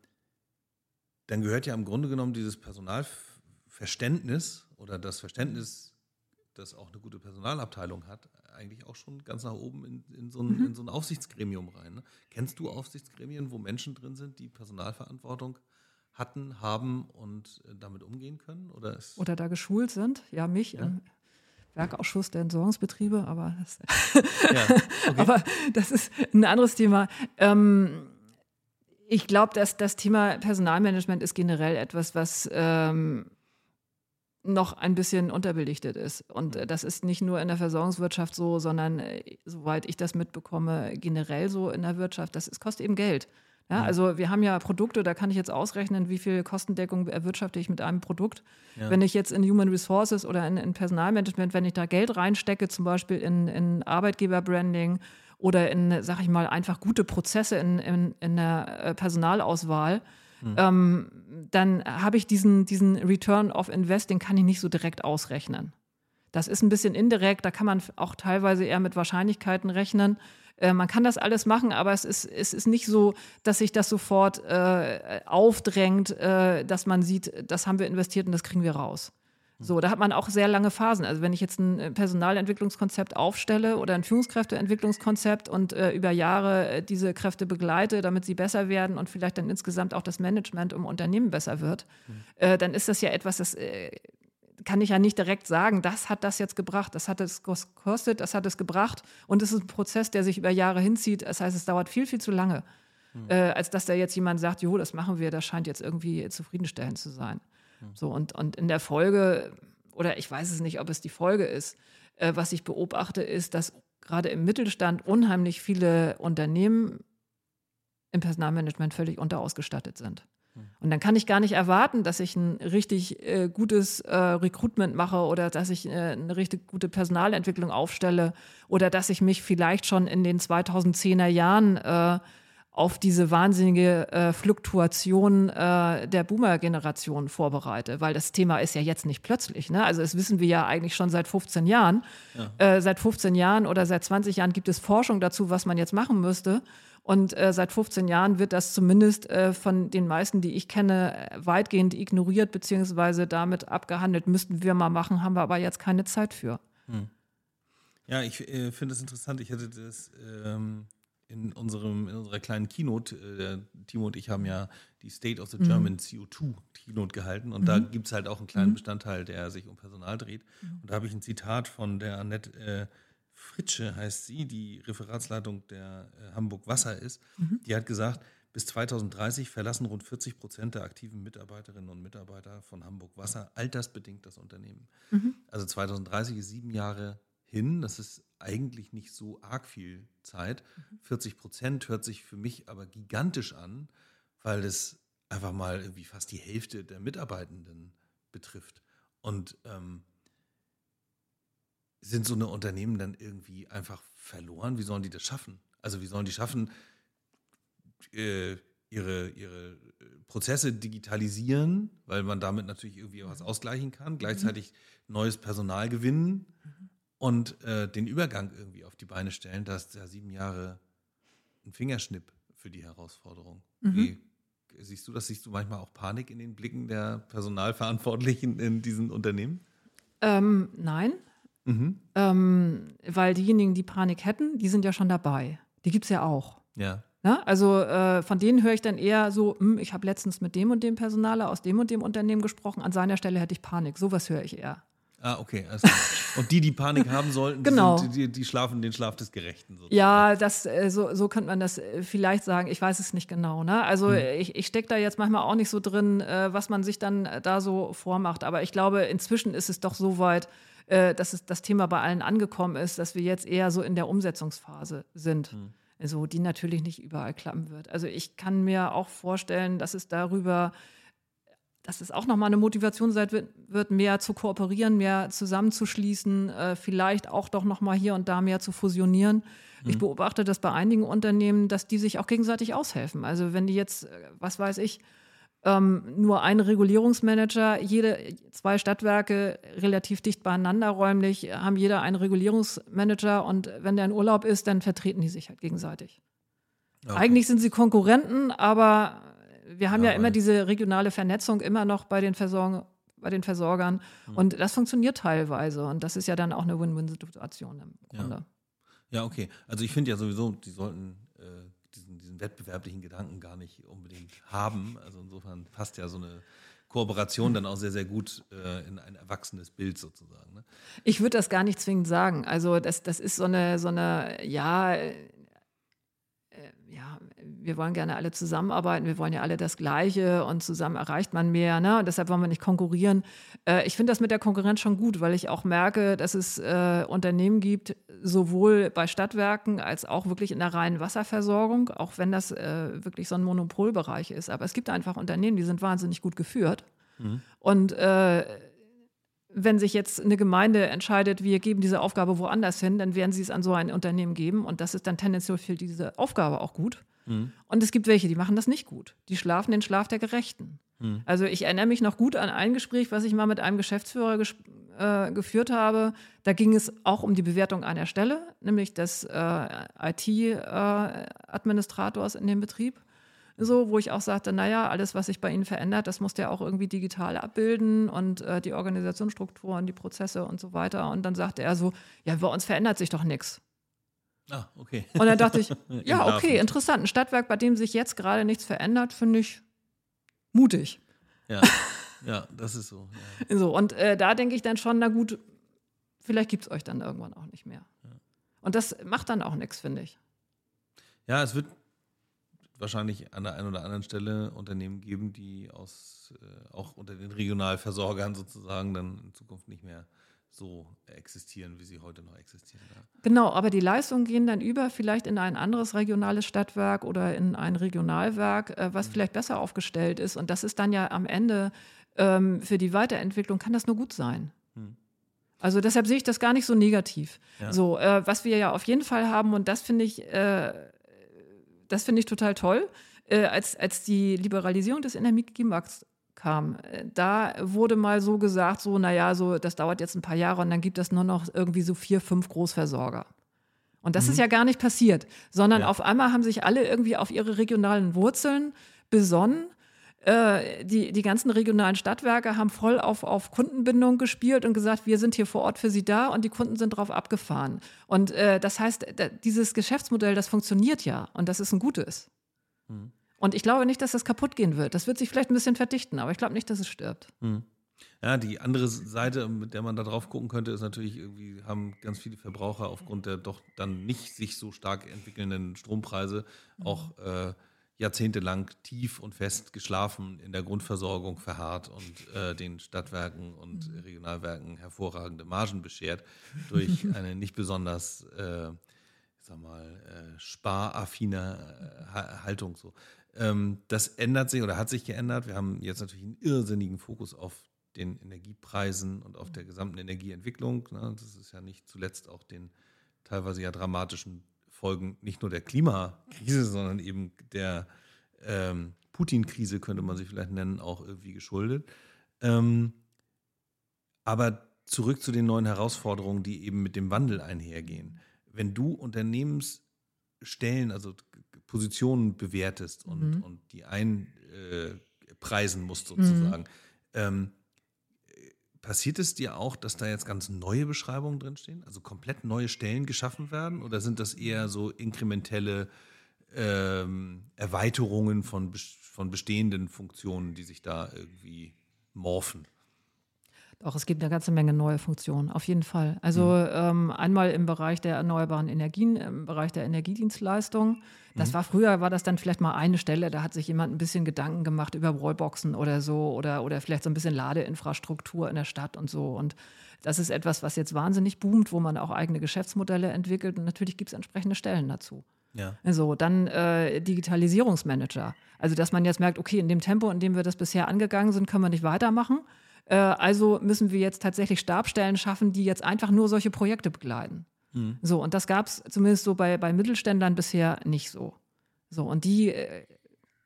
dann gehört ja im Grunde genommen dieses Personalverständnis oder das Verständnis, das auch eine gute Personalabteilung hat, eigentlich auch schon ganz nach oben in, in, so, ein, mhm. in so, ein, Aufsichtsgremium rein. Ne? Kennst du Aufsichtsgremien, wo Menschen drin sind, die Personalverantwortung hatten, haben und äh, damit umgehen können? Oder, oder da geschult sind? Ja, mich. Ja? Werkausschuss der Entsorgungsbetriebe, aber das, ja, okay. aber das ist ein anderes Thema. Ähm, ich glaube, dass das Thema Personalmanagement ist generell etwas, was ähm, noch ein bisschen unterbelichtet ist. Und äh, das ist nicht nur in der Versorgungswirtschaft so, sondern äh, soweit ich das mitbekomme, generell so in der Wirtschaft. Das, das kostet eben Geld. Ja, ja, also wir haben ja Produkte, da kann ich jetzt ausrechnen, wie viel Kostendeckung erwirtschafte ich mit einem Produkt. Ja. Wenn ich jetzt in Human Resources oder in, in, Personalmanagement, wenn ich da Geld reinstecke, zum Beispiel in, in Arbeitgeberbranding oder in, sag ich mal, einfach gute Prozesse in, in, in der äh, Personalauswahl, mhm. ähm, dann habe ich diesen, diesen Return of Invest, den kann ich nicht so direkt ausrechnen. Das ist ein bisschen indirekt, da kann man auch teilweise eher mit Wahrscheinlichkeiten rechnen. Äh, man kann das alles machen, aber es ist, es ist nicht so, dass sich das sofort äh, aufdrängt, äh, dass man sieht, das haben wir investiert und das kriegen wir raus. So, da hat man auch sehr lange Phasen. Also wenn ich jetzt ein äh, Personalentwicklungskonzept aufstelle oder ein Führungskräfteentwicklungskonzept und äh, über Jahre äh, diese Kräfte begleite, damit sie besser werden und vielleicht dann insgesamt auch das Management im Unternehmen besser wird, mhm. äh, dann ist das ja etwas, das äh, kann ich ja nicht direkt sagen, das hat das jetzt gebracht, das hat es gekostet, das hat es gebracht. Und es ist ein Prozess, der sich über Jahre hinzieht. Das heißt, es dauert viel, viel zu lange, mhm. äh, als dass da jetzt jemand sagt, jo, das machen wir, das scheint jetzt irgendwie zufriedenstellend zu sein. Mhm. So, und, und in der Folge, oder ich weiß es nicht, ob es die Folge ist, äh, was ich beobachte, ist, dass gerade im Mittelstand unheimlich viele Unternehmen im Personalmanagement völlig unterausgestattet sind. Und dann kann ich gar nicht erwarten, dass ich ein richtig äh, gutes äh, Recruitment mache oder dass ich äh, eine richtig gute Personalentwicklung aufstelle oder dass ich mich vielleicht schon in den 2010er Jahren äh, auf diese wahnsinnige äh, Fluktuation äh, der Boomer-Generation vorbereite, weil das Thema ist ja jetzt nicht plötzlich. Ne? Also das wissen wir ja eigentlich schon seit 15 Jahren. Ja. seit 15 Jahren oder seit 20 Jahren gibt es Forschung dazu, was man jetzt machen müsste. Und äh, seit 15 Jahren wird das zumindest äh, von den meisten, die ich kenne, weitgehend ignoriert beziehungsweise damit abgehandelt. Müssten wir mal machen, haben wir aber jetzt keine Zeit für. Hm. Ja, ich äh, finde es interessant. Ich hatte das ähm, in, unserem, in unserer kleinen Keynote, äh, Timo und ich haben ja die State of the German mhm. CO2 Keynote gehalten und mhm. da gibt es halt auch einen kleinen mhm. Bestandteil, der sich um Personal dreht. Mhm. Und da habe ich ein Zitat von der Annette äh, Fritsche heißt sie, die Referatsleitung der äh, Hamburg Wasser ist, mhm. die hat gesagt, bis 2030 verlassen rund 40 Prozent der aktiven Mitarbeiterinnen und Mitarbeiter von Hamburg Wasser altersbedingt das Unternehmen. Mhm. Also 2030 ist sieben Jahre hin. Das ist eigentlich nicht so arg viel Zeit. Mhm. 40 Prozent hört sich für mich aber gigantisch an, weil es einfach mal irgendwie fast die Hälfte der Mitarbeitenden betrifft. Und ähm, sind so eine Unternehmen dann irgendwie einfach verloren? Wie sollen die das schaffen? Also wie sollen die schaffen, äh, ihre, ihre äh, Prozesse digitalisieren, weil man damit natürlich irgendwie was ausgleichen kann, gleichzeitig neues Personal gewinnen und äh, den Übergang irgendwie auf die Beine stellen, dass ist ja sieben Jahre ein Fingerschnipp für die Herausforderung. Mhm. Wie siehst du das? Siehst du manchmal auch Panik in den Blicken der Personalverantwortlichen in diesen Unternehmen? Ähm, nein, Mhm. Ähm, weil diejenigen, die Panik hätten, die sind ja schon dabei. Die gibt es ja auch. Ja. ja also äh, von denen höre ich dann eher so, hm, ich habe letztens mit dem und dem Personaler aus dem und dem Unternehmen gesprochen, an seiner Stelle hätte ich Panik. Sowas höre ich eher. Ah, okay. Also, und die, die Panik haben sollten, genau. die, die, die, schlafen den Schlaf des Gerechten. Sozusagen. Ja, das, äh, so, so könnte man das äh, vielleicht sagen. Ich weiß es nicht genau. Ne? Also hm. ich, ich stecke da jetzt manchmal auch nicht so drin, äh, was man sich dann da so vormacht. Aber ich glaube, inzwischen ist es doch so weit, dass es, das Thema bei allen angekommen ist, dass wir jetzt eher so in der Umsetzungsphase sind. Hm. Also die natürlich nicht überall klappen wird. Also ich kann mir auch vorstellen, dass es darüber dass es auch nochmal eine Motivation sein wird, mehr zu kooperieren, mehr zusammenzuschließen, äh, vielleicht auch doch nochmal hier und da mehr zu fusionieren. Mhm. Ich beobachte das bei einigen Unternehmen, dass die sich auch gegenseitig aushelfen. Also wenn die jetzt, äh, was weiß ich, ähm, nur ein Regulierungsmanager, jede zwei Stadtwerke relativ dicht beieinander räumlich, haben jeder einen Regulierungsmanager und wenn der in Urlaub ist, dann vertreten die sich halt gegenseitig. Okay. Eigentlich sind sie Konkurrenten, aber wir haben ja, ja immer diese regionale Vernetzung immer noch bei den Versorgern bei den Versorgern. Mhm. Und das funktioniert teilweise. Und das ist ja dann auch eine Win-Win-Situation im Grunde. Ja, ja okay. Also ich finde ja sowieso, die sollten äh, diesen, diesen, wettbewerblichen Gedanken gar nicht unbedingt haben. Also insofern passt ja so eine Kooperation dann auch sehr, sehr gut äh, in ein erwachsenes Bild sozusagen. Ne? Ich würde das gar nicht zwingend sagen. Also das, das ist so eine, so eine, ja, ja, wir wollen gerne alle zusammenarbeiten, wir wollen ja alle das Gleiche und zusammen erreicht man mehr. Ne? Und deshalb wollen wir nicht konkurrieren. Äh, ich finde das mit der Konkurrenz schon gut, weil ich auch merke, dass es äh, Unternehmen gibt, sowohl bei Stadtwerken als auch wirklich in der reinen Wasserversorgung, auch wenn das äh, wirklich so ein Monopolbereich ist. Aber es gibt einfach Unternehmen, die sind wahnsinnig gut geführt. Mhm. Und äh, wenn sich jetzt eine Gemeinde entscheidet, wir geben diese Aufgabe woanders hin, dann werden sie es an so ein Unternehmen geben und das ist dann tendenziell für diese Aufgabe auch gut. Mhm. Und es gibt welche, die machen das nicht gut. Die schlafen den Schlaf der Gerechten. Mhm. Also ich erinnere mich noch gut an ein Gespräch, was ich mal mit einem Geschäftsführer ges äh, geführt habe. Da ging es auch um die Bewertung einer Stelle, nämlich des äh, IT-Administrators äh, in dem Betrieb so, wo ich auch sagte, naja, alles, was sich bei Ihnen verändert, das muss der auch irgendwie digital abbilden und äh, die Organisationsstrukturen, die Prozesse und so weiter. Und dann sagte er so, ja, bei uns verändert sich doch nichts. Ah, okay. Und dann dachte ich, ja, okay, interessant. Ein Stadtwerk, bei dem sich jetzt gerade nichts verändert, finde ich mutig. Ja, ja, das ist so. Ja. So, und äh, da denke ich dann schon, na gut, vielleicht gibt es euch dann irgendwann auch nicht mehr. Ja. Und das macht dann auch nichts, finde ich. Ja, es wird wahrscheinlich an der einen oder anderen Stelle Unternehmen geben, die aus äh, auch unter den Regionalversorgern sozusagen dann in Zukunft nicht mehr so existieren, wie sie heute noch existieren. Ja. Genau, aber die Leistungen gehen dann über vielleicht in ein anderes regionales Stadtwerk oder in ein Regionalwerk, äh, was mhm. vielleicht besser aufgestellt ist. Und das ist dann ja am Ende ähm, für die Weiterentwicklung kann das nur gut sein. Mhm. Also deshalb sehe ich das gar nicht so negativ. Ja. So, äh, was wir ja auf jeden Fall haben, und das finde ich äh, das finde ich total toll. Äh, als, als die Liberalisierung des Energiemarkts kam, äh, da wurde mal so gesagt, so, naja, so, das dauert jetzt ein paar Jahre und dann gibt es nur noch irgendwie so vier, fünf Großversorger. Und das mhm. ist ja gar nicht passiert, sondern ja. auf einmal haben sich alle irgendwie auf ihre regionalen Wurzeln besonnen äh, die, die ganzen regionalen Stadtwerke haben voll auf, auf Kundenbindung gespielt und gesagt, wir sind hier vor Ort für sie da und die Kunden sind drauf abgefahren. Und äh, das heißt, dieses Geschäftsmodell, das funktioniert ja und das ist ein gutes. Mhm. Und ich glaube nicht, dass das kaputt gehen wird. Das wird sich vielleicht ein bisschen verdichten, aber ich glaube nicht, dass es stirbt. Mhm. Ja, die andere Seite, mit der man da drauf gucken könnte, ist natürlich irgendwie, haben ganz viele Verbraucher aufgrund der doch dann nicht sich so stark entwickelnden Strompreise auch äh, jahrzehntelang tief und fest geschlafen, in der Grundversorgung verharrt und äh, den Stadtwerken und mhm. Regionalwerken hervorragende Margen beschert durch eine nicht besonders, äh, sag mal, äh, sparaffine äh, Haltung. So. Ähm, das ändert sich oder hat sich geändert. Wir haben jetzt natürlich einen irrsinnigen Fokus auf den Energiepreisen und auf der gesamten Energieentwicklung. Ne? Das ist ja nicht zuletzt auch den teilweise ja dramatischen Folgen nicht nur der Klimakrise, sondern eben der ähm, Putin-Krise, könnte man sie vielleicht nennen, auch irgendwie geschuldet. Ähm, aber zurück zu den neuen Herausforderungen, die eben mit dem Wandel einhergehen. Wenn du Unternehmensstellen, also Positionen bewertest und, mhm. und die einpreisen musst sozusagen, mhm. ähm, Passiert es dir auch, dass da jetzt ganz neue Beschreibungen drinstehen? Also komplett neue Stellen geschaffen werden? Oder sind das eher so inkrementelle ähm, Erweiterungen von, von bestehenden Funktionen, die sich da irgendwie morphen? Doch, es gibt eine ganze Menge neue Funktionen, auf jeden Fall. Also mhm. ähm, einmal im Bereich der erneuerbaren Energien, im Bereich der Energiedienstleistung. Das mhm. war früher, war das dann vielleicht mal eine Stelle, da hat sich jemand ein bisschen Gedanken gemacht über Wallboxen oder so oder, oder vielleicht so ein bisschen Ladeinfrastruktur in der Stadt und so. Und das ist etwas, was jetzt wahnsinnig boomt, wo man auch eigene Geschäftsmodelle entwickelt und natürlich gibt es entsprechende Stellen dazu. Ja. Also dann äh, Digitalisierungsmanager. Also dass man jetzt merkt, okay, in dem Tempo, in dem wir das bisher angegangen sind, können wir nicht weitermachen. Äh, also müssen wir jetzt tatsächlich Stabstellen schaffen, die jetzt einfach nur solche Projekte begleiten. Mhm. So, und das gab es zumindest so bei, bei Mittelständlern bisher nicht so. So, und die äh,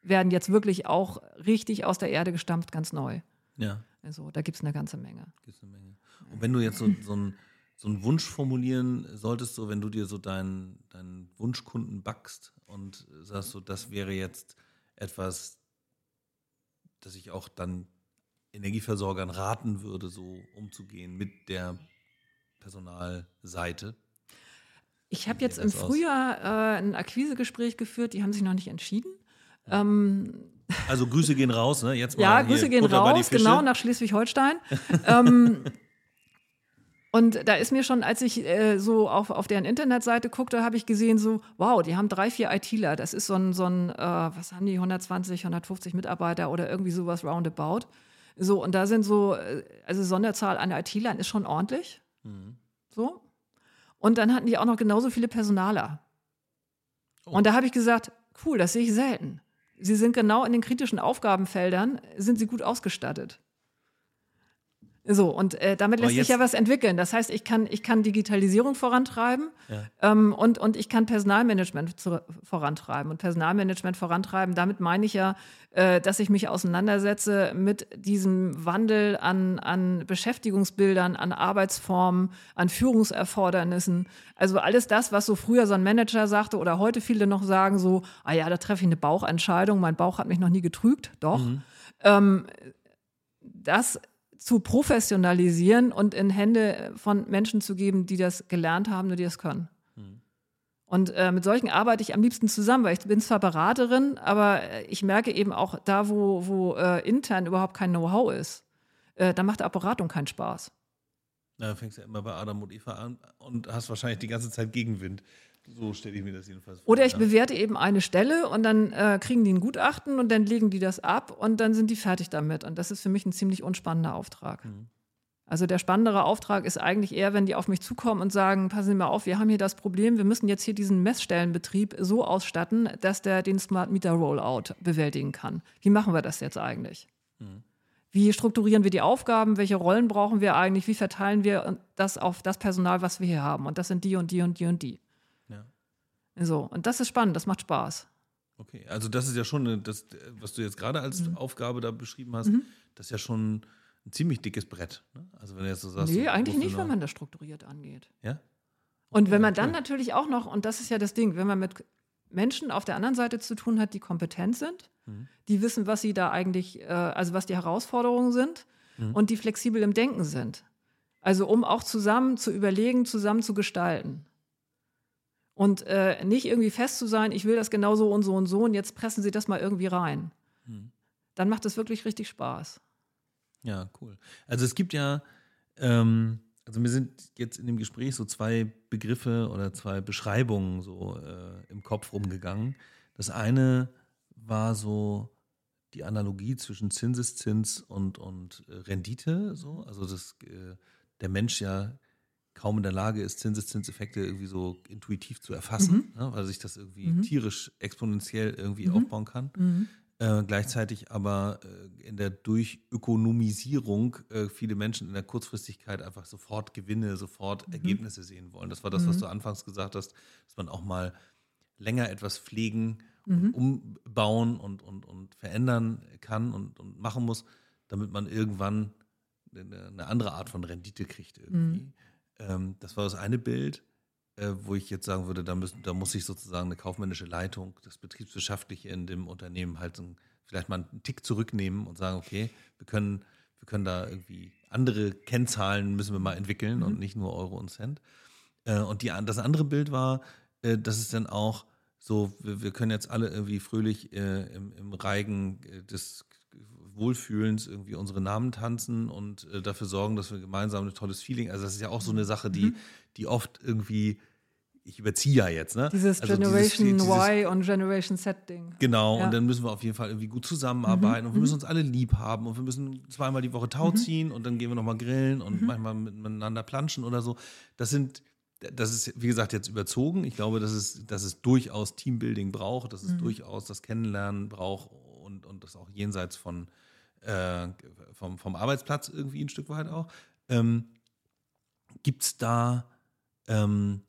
werden jetzt wirklich auch richtig aus der Erde gestampft, ganz neu. Ja. Also da gibt es eine ganze Menge. Gibt's eine Menge. Und wenn du jetzt so, so, ein, so einen Wunsch formulieren solltest, so wenn du dir so deinen, deinen Wunschkunden backst und sagst so, das wäre jetzt etwas, das ich auch dann Energieversorgern raten würde, so umzugehen mit der Personalseite? Ich habe jetzt im Frühjahr äh, ein Akquisegespräch geführt, die haben sich noch nicht entschieden. Ähm, also Grüße gehen raus, ne? Jetzt mal ja, Grüße gehen raus, genau, nach Schleswig-Holstein. ähm, und da ist mir schon, als ich äh, so auf, auf deren Internetseite guckte, habe ich gesehen, so, wow, die haben drei, vier ITler. Das ist so ein, so ein äh, was haben die, 120, 150 Mitarbeiter oder irgendwie sowas roundabout. So, und da sind so, äh, also Sonderzahl an IT-Lern ist schon ordentlich. Mhm. So. Und dann hatten die auch noch genauso viele Personaler. Oh. Und da habe ich gesagt, cool, das sehe ich selten. Sie sind genau in den kritischen Aufgabenfeldern, sind sie gut ausgestattet. So, und äh, damit lässt sich ja was entwickeln. Das heißt, ich kann, ich kann Digitalisierung vorantreiben ja. ähm, und, und ich kann Personalmanagement zu, vorantreiben. Und Personalmanagement vorantreiben, damit meine ich ja, äh, dass ich mich auseinandersetze mit diesem Wandel an, an Beschäftigungsbildern, an Arbeitsformen, an Führungserfordernissen. Also alles das, was so früher so ein Manager sagte oder heute viele noch sagen, so, ah ja, da treffe ich eine Bauchentscheidung, mein Bauch hat mich noch nie getrügt. Doch. Mhm. Ähm, das zu professionalisieren und in Hände von Menschen zu geben, die das gelernt haben und die das können. Mhm. Und äh, mit solchen arbeite ich am liebsten zusammen, weil ich bin zwar Beraterin, aber ich merke eben auch da, wo, wo äh, intern überhaupt kein Know-how ist, äh, da macht auch Beratung keinen Spaß. Da fängst du ja immer bei Adam und Eva an und hast wahrscheinlich die ganze Zeit Gegenwind. So stelle ich mir das jedenfalls vor. Oder ich ja. bewerte eben eine Stelle und dann äh, kriegen die ein Gutachten und dann legen die das ab und dann sind die fertig damit. Und das ist für mich ein ziemlich unspannender Auftrag. Mhm. Also der spannendere Auftrag ist eigentlich eher, wenn die auf mich zukommen und sagen, passen Sie mal auf, wir haben hier das Problem, wir müssen jetzt hier diesen Messstellenbetrieb so ausstatten, dass der den Smart Meter Rollout bewältigen kann. Wie machen wir das jetzt eigentlich? Mhm. Wie strukturieren wir die Aufgaben? Welche Rollen brauchen wir eigentlich? Wie verteilen wir das auf das Personal, was wir hier haben? Und das sind die und die und die und die. So, und das ist spannend, das macht Spaß. Okay, also das ist ja schon, das, was du jetzt gerade als mhm. Aufgabe da beschrieben hast, mhm. das ist ja schon ein ziemlich dickes Brett. Ne? Also wenn du jetzt so sagst. Nee, eigentlich nicht, wenn man das strukturiert angeht. Ja? Und wenn man dann natürlich auch noch, und das ist ja das Ding, wenn man mit Menschen auf der anderen Seite zu tun hat, die kompetent sind, mhm. die wissen, was sie da eigentlich, äh, also was die Herausforderungen sind mhm. und die flexibel im Denken sind. Also um auch zusammen zu überlegen, zusammen zu gestalten. Und äh, nicht irgendwie fest zu sein, ich will das genau so und so und so und jetzt pressen sie das mal irgendwie rein. Hm. Dann macht es wirklich richtig Spaß. Ja, cool. Also es gibt ja, ähm, also mir sind jetzt in dem Gespräch so zwei Begriffe oder zwei Beschreibungen so äh, im Kopf rumgegangen. Das eine war so die Analogie zwischen Zinseszins und, und äh, Rendite, so. Also dass äh, der Mensch ja kaum in der Lage ist, Zinseszinseffekte irgendwie so intuitiv zu erfassen, mhm. ne, weil sich das irgendwie mhm. tierisch exponentiell irgendwie mhm. aufbauen kann. Mhm. Äh, gleichzeitig aber äh, in der Durchökonomisierung äh, viele Menschen in der Kurzfristigkeit einfach sofort Gewinne, sofort mhm. Ergebnisse sehen wollen. Das war das, was mhm. du anfangs gesagt hast, dass man auch mal länger etwas pflegen und umbauen und, und, und verändern kann und, und machen muss, damit man irgendwann eine, eine andere Art von Rendite kriegt irgendwie. Ähm, das war das eine Bild, äh, wo ich jetzt sagen würde, da, müssen, da muss sich sozusagen eine kaufmännische Leitung, das Betriebswirtschaftliche in dem Unternehmen halt so, vielleicht mal einen Tick zurücknehmen und sagen, okay, wir können, wir können da irgendwie andere Kennzahlen müssen wir mal entwickeln mhm. und nicht nur Euro und Cent. Äh, und die, das andere Bild war, äh, dass es dann auch so, wir, wir können jetzt alle irgendwie fröhlich äh, im, im Reigen äh, des Wohlfühlens irgendwie unsere Namen tanzen und äh, dafür sorgen, dass wir gemeinsam ein tolles Feeling. Also das ist ja auch so eine Sache, die, mhm. die oft irgendwie ich überziehe ja jetzt, ne? Dieses also Generation dieses, dieses, Y und Generation Z Ding. Genau, ja. und dann müssen wir auf jeden Fall irgendwie gut zusammenarbeiten mhm. und wir müssen mhm. uns alle lieb haben und wir müssen zweimal die Woche Tau mhm. ziehen und dann gehen wir nochmal grillen und mhm. manchmal miteinander planschen oder so. Das sind, das ist, wie gesagt, jetzt überzogen. Ich glaube, dass es, dass es durchaus Teambuilding braucht, dass es mhm. durchaus das Kennenlernen braucht und, und das auch jenseits von, äh, vom, vom Arbeitsplatz irgendwie ein Stück weit auch. Ähm, Gibt es da ähm,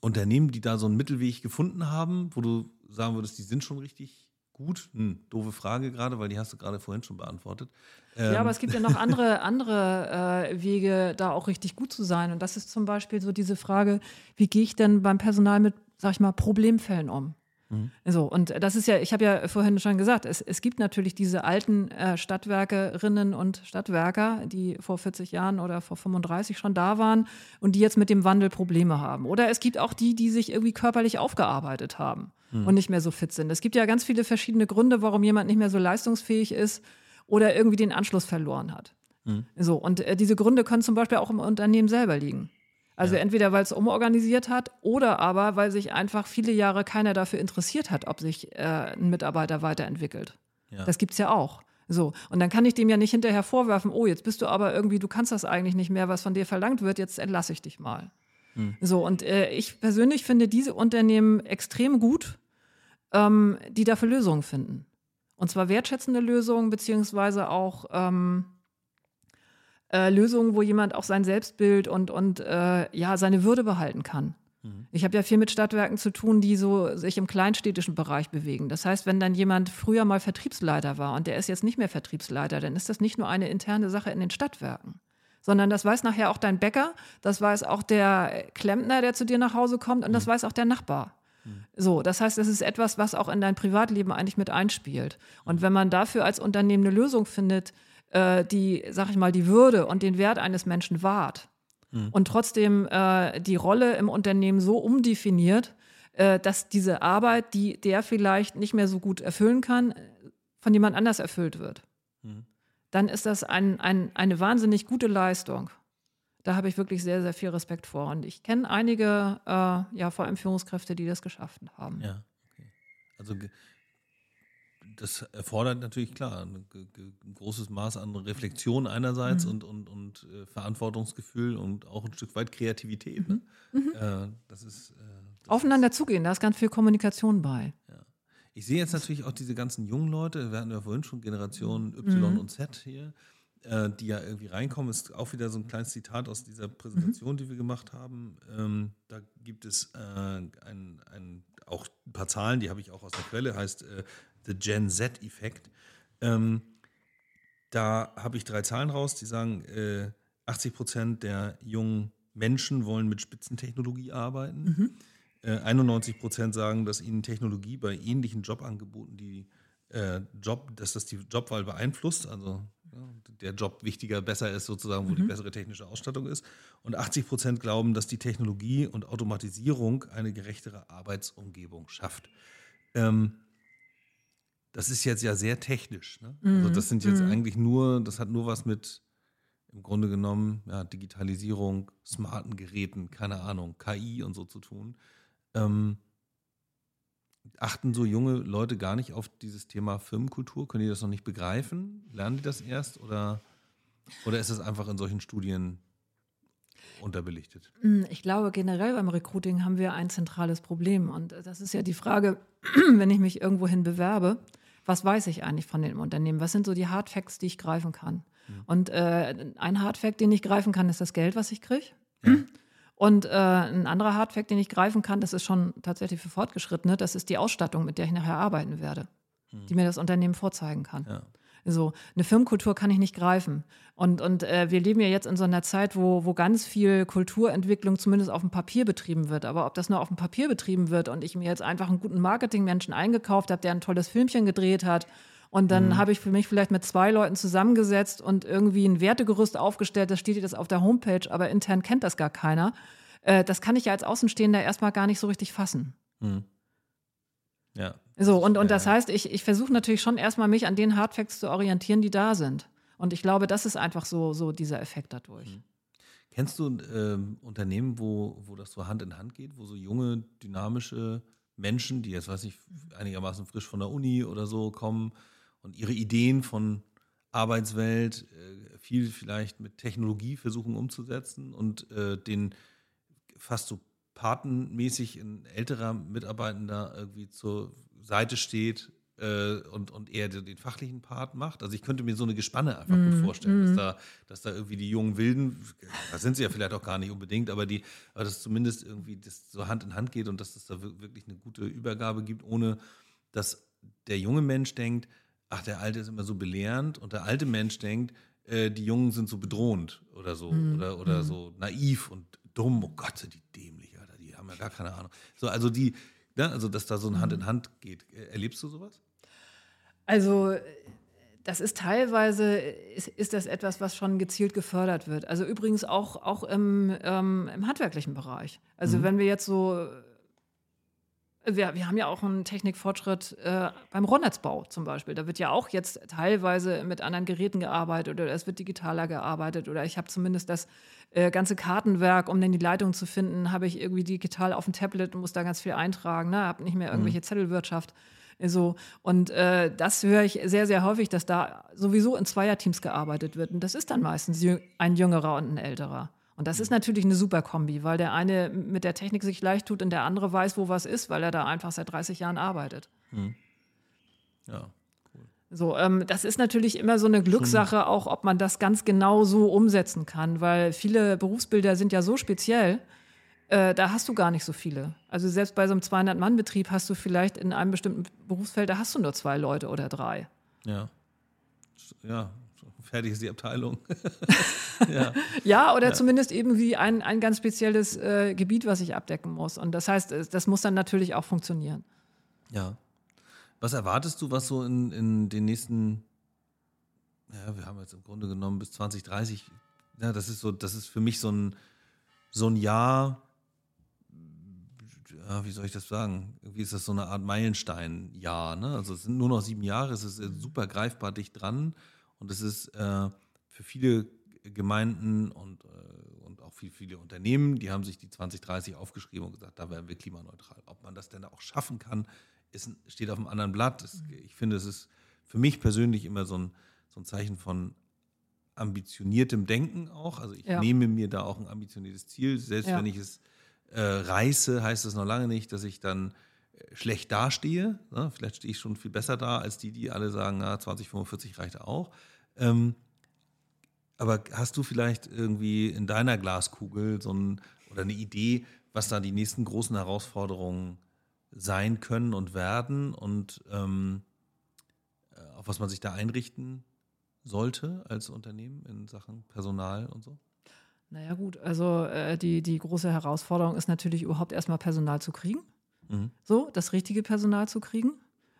Unternehmen, die da so einen Mittelweg gefunden haben, wo du sagen würdest, die sind schon richtig gut? Hm, doofe Frage gerade, weil die hast du gerade vorhin schon beantwortet. Ähm. Ja, aber es gibt ja noch andere, andere äh, Wege, da auch richtig gut zu sein. Und das ist zum Beispiel so diese Frage, wie gehe ich denn beim Personal mit, sag ich mal, Problemfällen um? Mhm. So, und das ist ja, ich habe ja vorhin schon gesagt, es, es gibt natürlich diese alten äh, Stadtwerkerinnen und Stadtwerker, die vor 40 Jahren oder vor 35 schon da waren und die jetzt mit dem Wandel Probleme haben. Oder es gibt auch die, die sich irgendwie körperlich aufgearbeitet haben mhm. und nicht mehr so fit sind. Es gibt ja ganz viele verschiedene Gründe, warum jemand nicht mehr so leistungsfähig ist oder irgendwie den Anschluss verloren hat. Mhm. So, und äh, diese Gründe können zum Beispiel auch im Unternehmen selber liegen. Also ja. entweder weil es umorganisiert hat oder aber weil sich einfach viele Jahre keiner dafür interessiert hat, ob sich äh, ein Mitarbeiter weiterentwickelt. Ja. Das es ja auch. So, und dann kann ich dem ja nicht hinterher vorwerfen, oh, jetzt bist du aber irgendwie, du kannst das eigentlich nicht mehr, was von dir verlangt wird, jetzt entlasse ich dich mal. Hm. So, und äh, ich persönlich finde diese Unternehmen extrem gut, ähm, die dafür Lösungen finden. Und zwar wertschätzende Lösungen, beziehungsweise auch ähm, äh, Lösungen, wo jemand auch sein Selbstbild und, und äh, ja, seine Würde behalten kann. Mhm. Ich habe ja viel mit Stadtwerken zu tun, die so sich im kleinstädtischen Bereich bewegen. Das heißt, wenn dann jemand früher mal Vertriebsleiter war und der ist jetzt nicht mehr Vertriebsleiter, dann ist das nicht nur eine interne Sache in den Stadtwerken, sondern das weiß nachher auch dein Bäcker, das weiß auch der Klempner, der zu dir nach Hause kommt und das mhm. weiß auch der Nachbar. Mhm. So, das heißt, das ist etwas, was auch in dein Privatleben eigentlich mit einspielt. Und wenn man dafür als Unternehmen eine Lösung findet, äh, die, sag ich mal, die Würde und den Wert eines Menschen wahrt mhm. und trotzdem äh, die Rolle im Unternehmen so umdefiniert, äh, dass diese Arbeit, die der vielleicht nicht mehr so gut erfüllen kann, von jemand anders erfüllt wird. Mhm. Dann ist das ein, ein, eine wahnsinnig gute Leistung. Da habe ich wirklich sehr, sehr viel Respekt vor. Und ich kenne einige, äh, ja, vor allem Führungskräfte, die das geschafft haben. Ja, okay. Also das erfordert natürlich klar ein, ein, großes Maß an Reflexion einerseits mhm. und, und, und äh, Verantwortungsgefühl und auch ein Stück weit Kreativität. Ne? Mhm. mhm. Äh, das ist, äh, das Aufeinander ist, zugehen, da ist ganz viel Kommunikation bei. Ja. Ich sehe jetzt natürlich auch diese ganzen jungen Leute, wir hatten ja vorhin schon Generation Y mhm. und Z hier, äh, die ja irgendwie reinkommen. Ist auch wieder so ein kleines Zitat aus dieser Präsentation, mhm. die wir gemacht haben. Ähm, da gibt es äh, ein, ein, auch ein paar Zahlen, die habe ich auch aus der Quelle, heißt äh, The Gen Z-Effekt. Ähm, da habe ich drei Zahlen raus, die sagen, äh, 80 Prozent der jungen Menschen wollen mit Spitzentechnologie arbeiten. Mhm. Äh, 91 Prozent sagen, dass ihnen Technologie bei ähnlichen Jobangeboten die äh, Job, dass das die Jobwahl beeinflusst, also ja, der Job wichtiger, besser ist sozusagen, wo mhm. die bessere technische Ausstattung ist. Und 80 Prozent glauben, dass die Technologie und Automatisierung eine gerechtere Arbeitsumgebung schafft. Ähm, das ist jetzt ja sehr technisch. Ne? Mhm. Also das sind jetzt mhm. eigentlich nur, das hat nur was mit im Grunde genommen ja, Digitalisierung, smarten Geräten, keine Ahnung, KI und so zu tun. Ähm, achten so junge Leute gar nicht auf dieses Thema Firmenkultur? Können die das noch nicht begreifen? Lernen die das erst oder, oder ist es einfach in solchen Studien unterbelichtet? Hm, ich glaube, generell beim Recruiting haben wir ein zentrales Problem. Und das ist ja die Frage, wenn ich mich irgendwohin bewerbe, was weiß ich eigentlich von dem Unternehmen? Was sind so die Hardfacts, die ich greifen kann? Mhm. Und äh, ein Hardfact, den ich greifen kann, ist das Geld, was ich kriege. Ja. Und äh, ein anderer Hardfact, den ich greifen kann, das ist schon tatsächlich für Fortgeschrittene, das ist die Ausstattung, mit der ich nachher arbeiten werde, mhm. die mir das Unternehmen vorzeigen kann. So, eine Firmenkultur kann ich nicht greifen. Und, und äh, wir leben ja jetzt in so einer Zeit, wo, wo ganz viel Kulturentwicklung zumindest auf dem Papier betrieben wird. Aber ob das nur auf dem Papier betrieben wird und ich mir jetzt einfach einen guten Marketingmenschen eingekauft habe, der ein tolles Filmchen gedreht hat, und dann mhm. habe ich für mich vielleicht mit zwei Leuten zusammengesetzt und irgendwie ein Wertegerüst aufgestellt, da steht jetzt auf der Homepage, aber intern kennt das gar keiner. Äh, das kann ich ja als Außenstehender erstmal gar nicht so richtig fassen. Mhm. Ja, So, und, und das heißt, ich, ich versuche natürlich schon erstmal mich an den Hardfacts zu orientieren, die da sind. Und ich glaube, das ist einfach so, so dieser Effekt dadurch. Mhm. Kennst du ähm, Unternehmen, wo, wo das so Hand in Hand geht, wo so junge, dynamische Menschen, die jetzt, weiß ich, einigermaßen frisch von der Uni oder so kommen und ihre Ideen von Arbeitswelt äh, viel vielleicht mit Technologie versuchen umzusetzen und äh, den fast so patenmäßig ein älterer Mitarbeitender irgendwie zur Seite steht äh, und, und eher den, den, fachlichen Part macht. Also ich könnte mir so eine Gespanne einfach mm, gut mhm, vorstellen, mm. dass, mhm. da, dass da irgendwie die jungen Wilden, da sind sie ja vielleicht auch gar nicht unbedingt, aber die, aber dass zumindest irgendwie das so Hand in Hand geht und dass es da wirklich eine gute Übergabe gibt, ohne dass der junge Mensch denkt, ach, der Alte ist immer so belehrend und der alte Mensch denkt, äh, die Jungen sind so bedrohend oder so mm. oder, oder so naiv und dumm, oh Gott, sind die dämlich, Alter, die haben ja gar keine Ahnung. So, also die, ja, also dass da so ein Hand in Hand geht. Erlebst du sowas? Also das ist teilweise, ist, ist, das etwas, was schon gezielt gefördert wird. Also übrigens auch, auch im, ähm, im handwerklichen Bereich. Also mhm. wenn wir jetzt so, wir, wir haben ja auch einen Technikfortschritt äh, beim Rohrnetzbau zum Beispiel. Da wird ja auch jetzt teilweise mit anderen Geräten gearbeitet oder es wird digitaler gearbeitet oder ich habe zumindest das äh, ganze Kartenwerk, um dann die Leitung zu finden, habe ich irgendwie digital auf dem Tablet und muss da ganz viel eintragen. Ne? Habe nicht mehr irgendwelche mhm. Zettelwirtschaft. So, und äh, das höre ich sehr, sehr häufig, dass da sowieso in Zweierteams gearbeitet wird. Und das ist dann meistens ein jüngerer und ein älterer. Und das ist natürlich eine super Kombi, weil der eine mit der Technik sich leicht tut und der andere weiß, wo was ist, weil er da einfach seit 30 Jahren arbeitet. Mhm. Ja. So, ähm, das ist natürlich immer so eine Glückssache, auch ob man das ganz genau so umsetzen kann, weil viele Berufsbilder sind ja so speziell, äh, da hast du gar nicht so viele. Also selbst bei so einem 200-Mann-Betrieb hast du vielleicht in einem bestimmten Berufsfeld, da hast du nur zwei Leute oder drei. Ja. Ja, fertig ist die Abteilung. ja. ja. oder ja. zumindest eben wie ein, ein ganz spezielles äh, Gebiet, was ich abdecken muss. Und das heißt, das muss dann natürlich auch funktionieren. Ja. Was erwartest du, was so in, in den nächsten, ja, wir haben jetzt im Grunde genommen bis 2030, ja, das ist so, das ist für mich so ein, so ein Jahr, ja, wie soll ich das sagen? Irgendwie ist das so eine Art Meilenstein-Jahr. Ne? Also es sind nur noch sieben Jahre, es ist super greifbar dicht dran und es ist äh, für viele Gemeinden und, äh, und auch viel, viele Unternehmen, die haben sich die 2030 aufgeschrieben und gesagt, da werden wir klimaneutral. Ob man das denn auch schaffen kann, ist, steht auf einem anderen Blatt. Das, ich finde, es ist für mich persönlich immer so ein, so ein Zeichen von ambitioniertem Denken auch. Also ich ja. nehme mir da auch ein ambitioniertes Ziel, selbst ja. wenn ich es äh, reiße, heißt das noch lange nicht, dass ich dann äh, schlecht dastehe. Ne? Vielleicht stehe ich schon viel besser da als die, die alle sagen, na, 2045 reicht auch. Ähm, aber hast du vielleicht irgendwie in deiner Glaskugel so ein oder eine Idee, was da die nächsten großen Herausforderungen sein können und werden und ähm, äh, auf was man sich da einrichten sollte als Unternehmen in Sachen Personal und so? Naja gut, also äh, die, die große Herausforderung ist natürlich überhaupt erstmal Personal zu kriegen. Mhm. So, das richtige Personal zu kriegen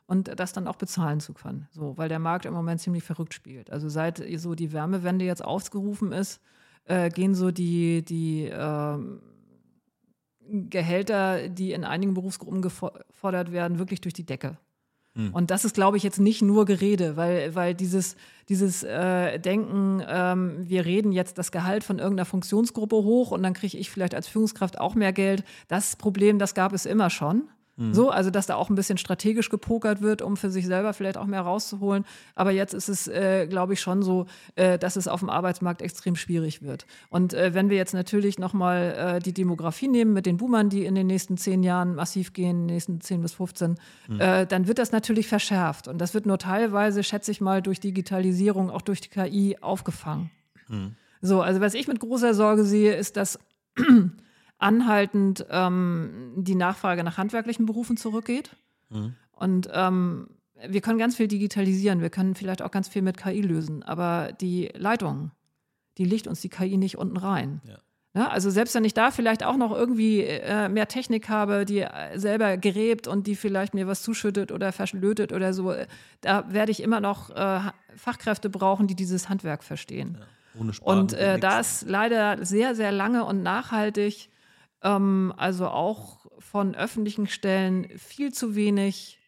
und das dann auch bezahlen zu können. So, weil der Markt im Moment ziemlich verrückt spielt. Also seit so die Wärmewende jetzt aufgerufen ist, äh, gehen so die, die äh, Gehälter, die in einigen Berufsgruppen gefordert werden, wirklich durch die Decke. Hm. Und das ist, glaube ich, jetzt nicht nur Gerede, weil, weil dieses, dieses äh, Denken, ähm, wir reden jetzt das Gehalt von irgendeiner Funktionsgruppe hoch und dann kriege ich vielleicht als Führungskraft auch mehr Geld. Das Problem, das gab es immer schon. Mhm. So, also dass da auch ein bisschen strategisch gepokert wird, um für sich selber vielleicht auch mehr rauszuholen. Aber jetzt ist es, äh, glaube ich, schon so, äh, dass es auf dem Arbeitsmarkt extrem schwierig wird. Und äh, wenn wir jetzt natürlich nochmal äh, die Demografie nehmen mit den Boomern, die in den nächsten zehn Jahren massiv gehen, in den nächsten zehn bis 15, mhm. Äh, dann wird das natürlich verschärft. Und das wird nur teilweise, schätze ich mal, durch Digitalisierung, auch durch die KI aufgefangen. Mhm. So, also was ich mit großer Sorge sehe, ist, dass anhaltend ähm, die Nachfrage nach handwerklichen Berufen zurückgeht. Mhm. Und ähm, wir können ganz viel digitalisieren, wir können vielleicht auch ganz viel mit KI lösen, aber die Leitung, die legt uns die KI nicht unten rein. Ja. Ja, also selbst wenn ich da vielleicht auch noch irgendwie äh, mehr Technik habe, die äh, selber gräbt und die vielleicht mir was zuschüttet oder verschlötet oder so, äh, da werde ich immer noch äh, Fachkräfte brauchen, die dieses Handwerk verstehen. Ja, ohne und äh, da ist leider sehr, sehr lange und nachhaltig ähm, also auch von öffentlichen Stellen viel zu wenig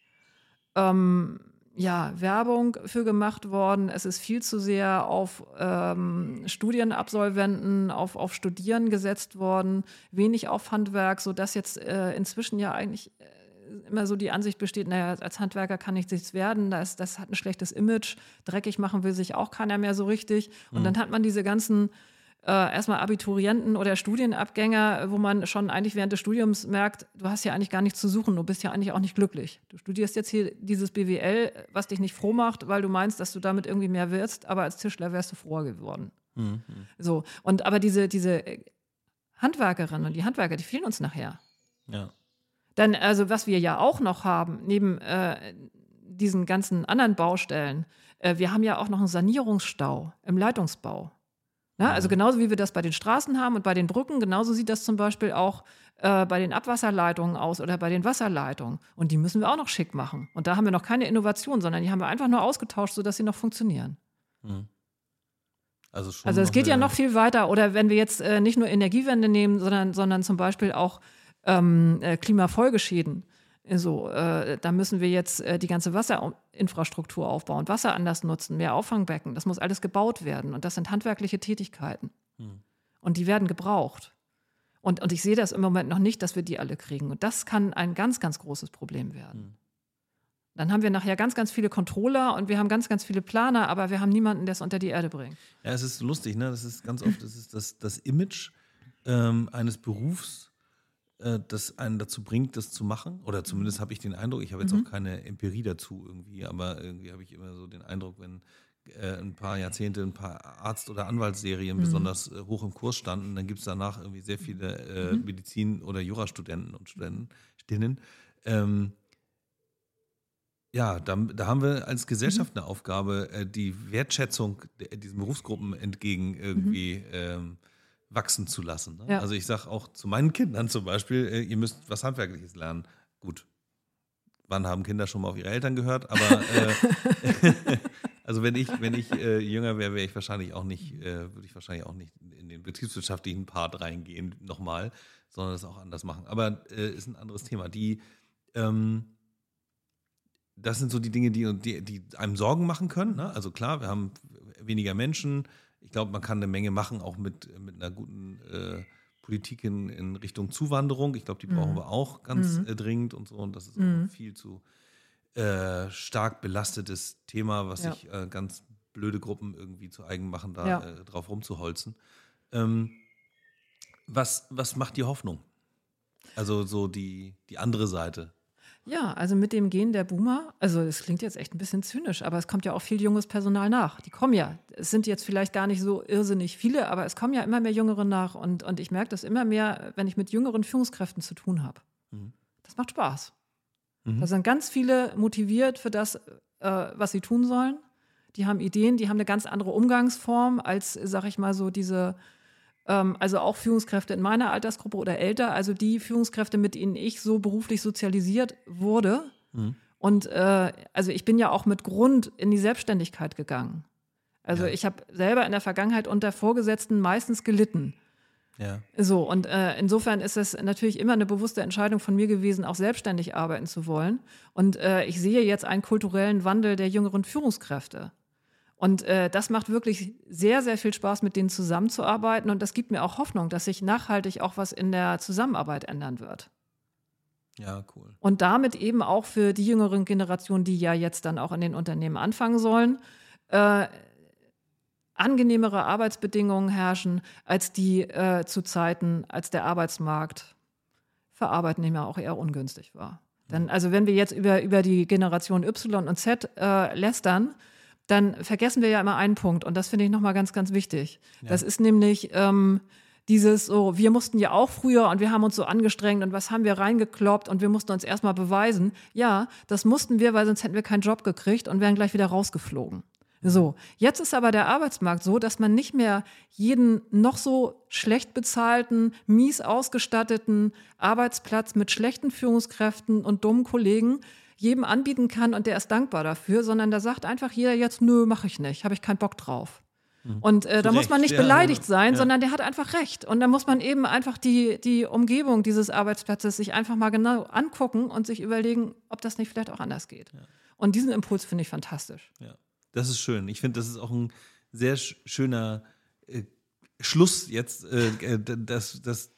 ähm, ja, Werbung für gemacht worden. Es ist viel zu sehr auf ähm, Studienabsolventen, auf, auf Studieren gesetzt worden, wenig auf Handwerk, sodass jetzt äh, inzwischen ja eigentlich äh, immer so die Ansicht besteht, naja, als Handwerker kann ich nichts werden, das, das hat ein schlechtes Image, dreckig machen will sich auch keiner mehr so richtig. Und mhm. dann hat man diese ganzen äh, erstmal Abiturienten oder Studienabgänger, wo man schon eigentlich während des Studiums merkt, du hast ja eigentlich gar nichts zu suchen, du bist ja eigentlich auch nicht glücklich. Du studierst jetzt hier dieses BWL, was dich nicht froh macht, weil du meinst, dass du damit irgendwie mehr wirst, aber als Tischler wärst du froher geworden. Mhm. So, und aber diese, diese Handwerkerinnen und die Handwerker, die fehlen uns nachher. Ja. Dann, also was wir ja auch noch haben, neben äh, diesen ganzen anderen Baustellen, äh, wir haben ja auch noch einen Sanierungsstau im Leitungsbau. Ja, also genauso wie wir das bei den Straßen haben und bei den Brücken, genauso sieht das zum Beispiel auch äh, bei den Abwasserleitungen aus oder bei den Wasserleitungen. Und die müssen wir auch noch schick machen. Und da haben wir noch keine Innovation, sondern die haben wir einfach nur ausgetauscht, sodass sie noch funktionieren. Mhm. Also, schon also es geht ja noch viel weiter. Oder wenn wir jetzt äh, nicht nur Energiewende nehmen, sondern, sondern zum Beispiel auch ähm, äh, Klimafolgeschäden. So, äh, da müssen wir jetzt äh, die ganze Wasserinfrastruktur aufbauen, Wasser anders nutzen, mehr Auffangbecken. Das muss alles gebaut werden. Und das sind handwerkliche Tätigkeiten. Hm. Und die werden gebraucht. Und, und ich sehe das im Moment noch nicht, dass wir die alle kriegen. Und das kann ein ganz, ganz großes Problem werden. Hm. Dann haben wir nachher ganz, ganz viele Controller und wir haben ganz, ganz viele Planer, aber wir haben niemanden, der es unter die Erde bringt. Ja, es ist lustig, ne? Das ist ganz oft das, ist das, das Image ähm, eines Berufs äh, das einen dazu bringt, das zu machen. Oder zumindest habe ich den Eindruck, ich habe jetzt mhm. auch keine Empirie dazu irgendwie, aber irgendwie habe ich immer so den Eindruck, wenn äh, ein paar Jahrzehnte ein paar Arzt- oder Anwaltsserien mhm. besonders äh, hoch im Kurs standen, dann gibt es danach irgendwie sehr viele äh, mhm. Medizin- oder Jurastudenten und Studentinnen. Ähm, ja, da, da, haben wir als Gesellschaft mhm. eine Aufgabe, äh, die Wertschätzung diesen Berufsgruppen entgegen irgendwie mhm. ähm, wachsen zu lassen. Ne? Ja. Also ich sage auch zu meinen Kindern zum Beispiel, äh, ihr müsst was Handwerkliches lernen. Gut, wann haben Kinder schon mal auf ihre Eltern gehört? Aber äh, also wenn ich, wenn ich äh, jünger wäre, wäre ich wahrscheinlich auch nicht, äh, würde ich wahrscheinlich auch nicht in den betriebswirtschaftlichen Part reingehen nochmal, sondern das auch anders machen. Aber äh, ist ein anderes Thema. Die ähm, das sind so die Dinge, die, die, die einem Sorgen machen können. Ne? Also klar, wir haben weniger Menschen, ich glaube, man kann eine Menge machen, auch mit, mit einer guten äh, Politik in, in, Richtung Zuwanderung. Ich glaube, die brauchen mhm. wir auch ganz mhm. äh, dringend und so. Und das ist mhm. viel zu äh, stark belastetes Thema, was ja. sich äh, ganz blöde Gruppen irgendwie zu eigen machen, da ja. Äh, drauf rumzuholzen. Ähm, was, was macht die Hoffnung? Also so die, die andere Seite ja, also mit dem Gehen der Boomer, also es klingt jetzt echt ein bisschen zynisch, aber es kommt ja auch viel junges Personal nach. Die kommen ja. Es sind jetzt vielleicht gar nicht so irrsinnig viele, aber es kommen ja immer mehr Jüngere nach und, und ich merke das immer mehr, wenn ich mit jüngeren Führungskräften zu tun habe. Mhm. Das macht Spaß. Mhm. Da sind ganz viele motiviert für das, äh, was sie tun sollen. Die haben Ideen, die haben eine ganz andere Umgangsform als, sag ich mal, so diese also auch Führungskräfte in meiner Altersgruppe oder älter, also die Führungskräfte, mit denen ich so beruflich sozialisiert wurde. Mhm. Und äh, also ich bin ja auch mit Grund in die Selbstständigkeit gegangen. Also ja. ich habe selber in der Vergangenheit unter Vorgesetzten meistens gelitten. Ja. So, und äh, insofern ist es natürlich immer eine bewusste Entscheidung von mir gewesen, auch selbstständig arbeiten zu wollen. Und äh, ich sehe jetzt einen kulturellen Wandel der jüngeren Führungskräfte. Und äh, das macht wirklich sehr, sehr viel Spaß, mit denen zusammenzuarbeiten. Und das gibt mir auch Hoffnung, dass sich nachhaltig auch was in der Zusammenarbeit ändern wird. Ja, cool. Und damit eben auch für die jüngeren Generationen, die ja jetzt dann auch in den Unternehmen anfangen sollen, äh, angenehmere Arbeitsbedingungen herrschen als die äh, zu Zeiten, als der Arbeitsmarkt für Arbeitnehmer auch eher ungünstig war. Denn mhm. also wenn wir jetzt über, über die Generation Y und Z äh, lästern, dann vergessen wir ja immer einen Punkt und das finde ich nochmal ganz, ganz wichtig. Ja. Das ist nämlich ähm, dieses so, wir mussten ja auch früher und wir haben uns so angestrengt und was haben wir reingekloppt und wir mussten uns erstmal beweisen. Ja, das mussten wir, weil sonst hätten wir keinen Job gekriegt und wären gleich wieder rausgeflogen. So, jetzt ist aber der Arbeitsmarkt so, dass man nicht mehr jeden noch so schlecht bezahlten, mies ausgestatteten Arbeitsplatz mit schlechten Führungskräften und dummen Kollegen jedem anbieten kann und der ist dankbar dafür, sondern da sagt einfach jeder jetzt, nö, mache ich nicht, habe ich keinen Bock drauf. Mhm. Und äh, da muss man nicht ja, beleidigt sein, ja. sondern der hat einfach recht. Und da muss man eben einfach die, die Umgebung dieses Arbeitsplatzes sich einfach mal genau angucken und sich überlegen, ob das nicht vielleicht auch anders geht. Ja. Und diesen Impuls finde ich fantastisch. Ja, das ist schön. Ich finde, das ist auch ein sehr schöner äh, Schluss jetzt. Äh, äh das, das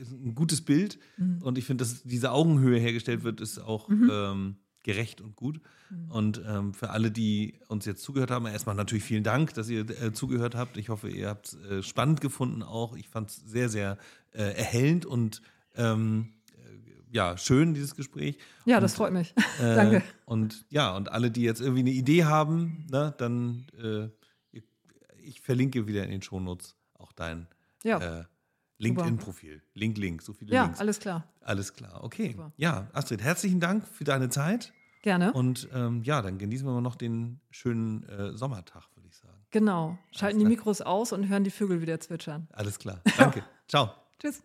ist ein gutes Bild. Mhm. Und ich finde, dass diese Augenhöhe hergestellt wird, ist auch mhm. ähm, gerecht und gut. Mhm. Und ähm, für alle, die uns jetzt zugehört haben, erstmal natürlich vielen Dank, dass ihr äh, zugehört habt. Ich hoffe, ihr habt es äh, spannend gefunden auch. Ich fand es sehr, sehr äh, erhellend und ähm, ja, schön, dieses Gespräch. Ja, und, das freut mich. Danke. Und ja, und alle, die jetzt irgendwie eine Idee haben, ne, dann äh, ich verlinke wieder in den Shownotes auch dein ja. LinkedIn-Profil. Link, Link, so viele ja, Links. Ja, alles klar. Alles klar, okay. Super. Ja, Astrid, herzlichen Dank für deine Zeit. Gerne. Und ähm, ja, dann genießen wir mal noch den schönen äh, Sommertag, würde ich sagen. Genau. Schalten die Mikros aus und hören die Vögel wieder zwitschern. Alles klar. Danke. Ciao. Tschüss.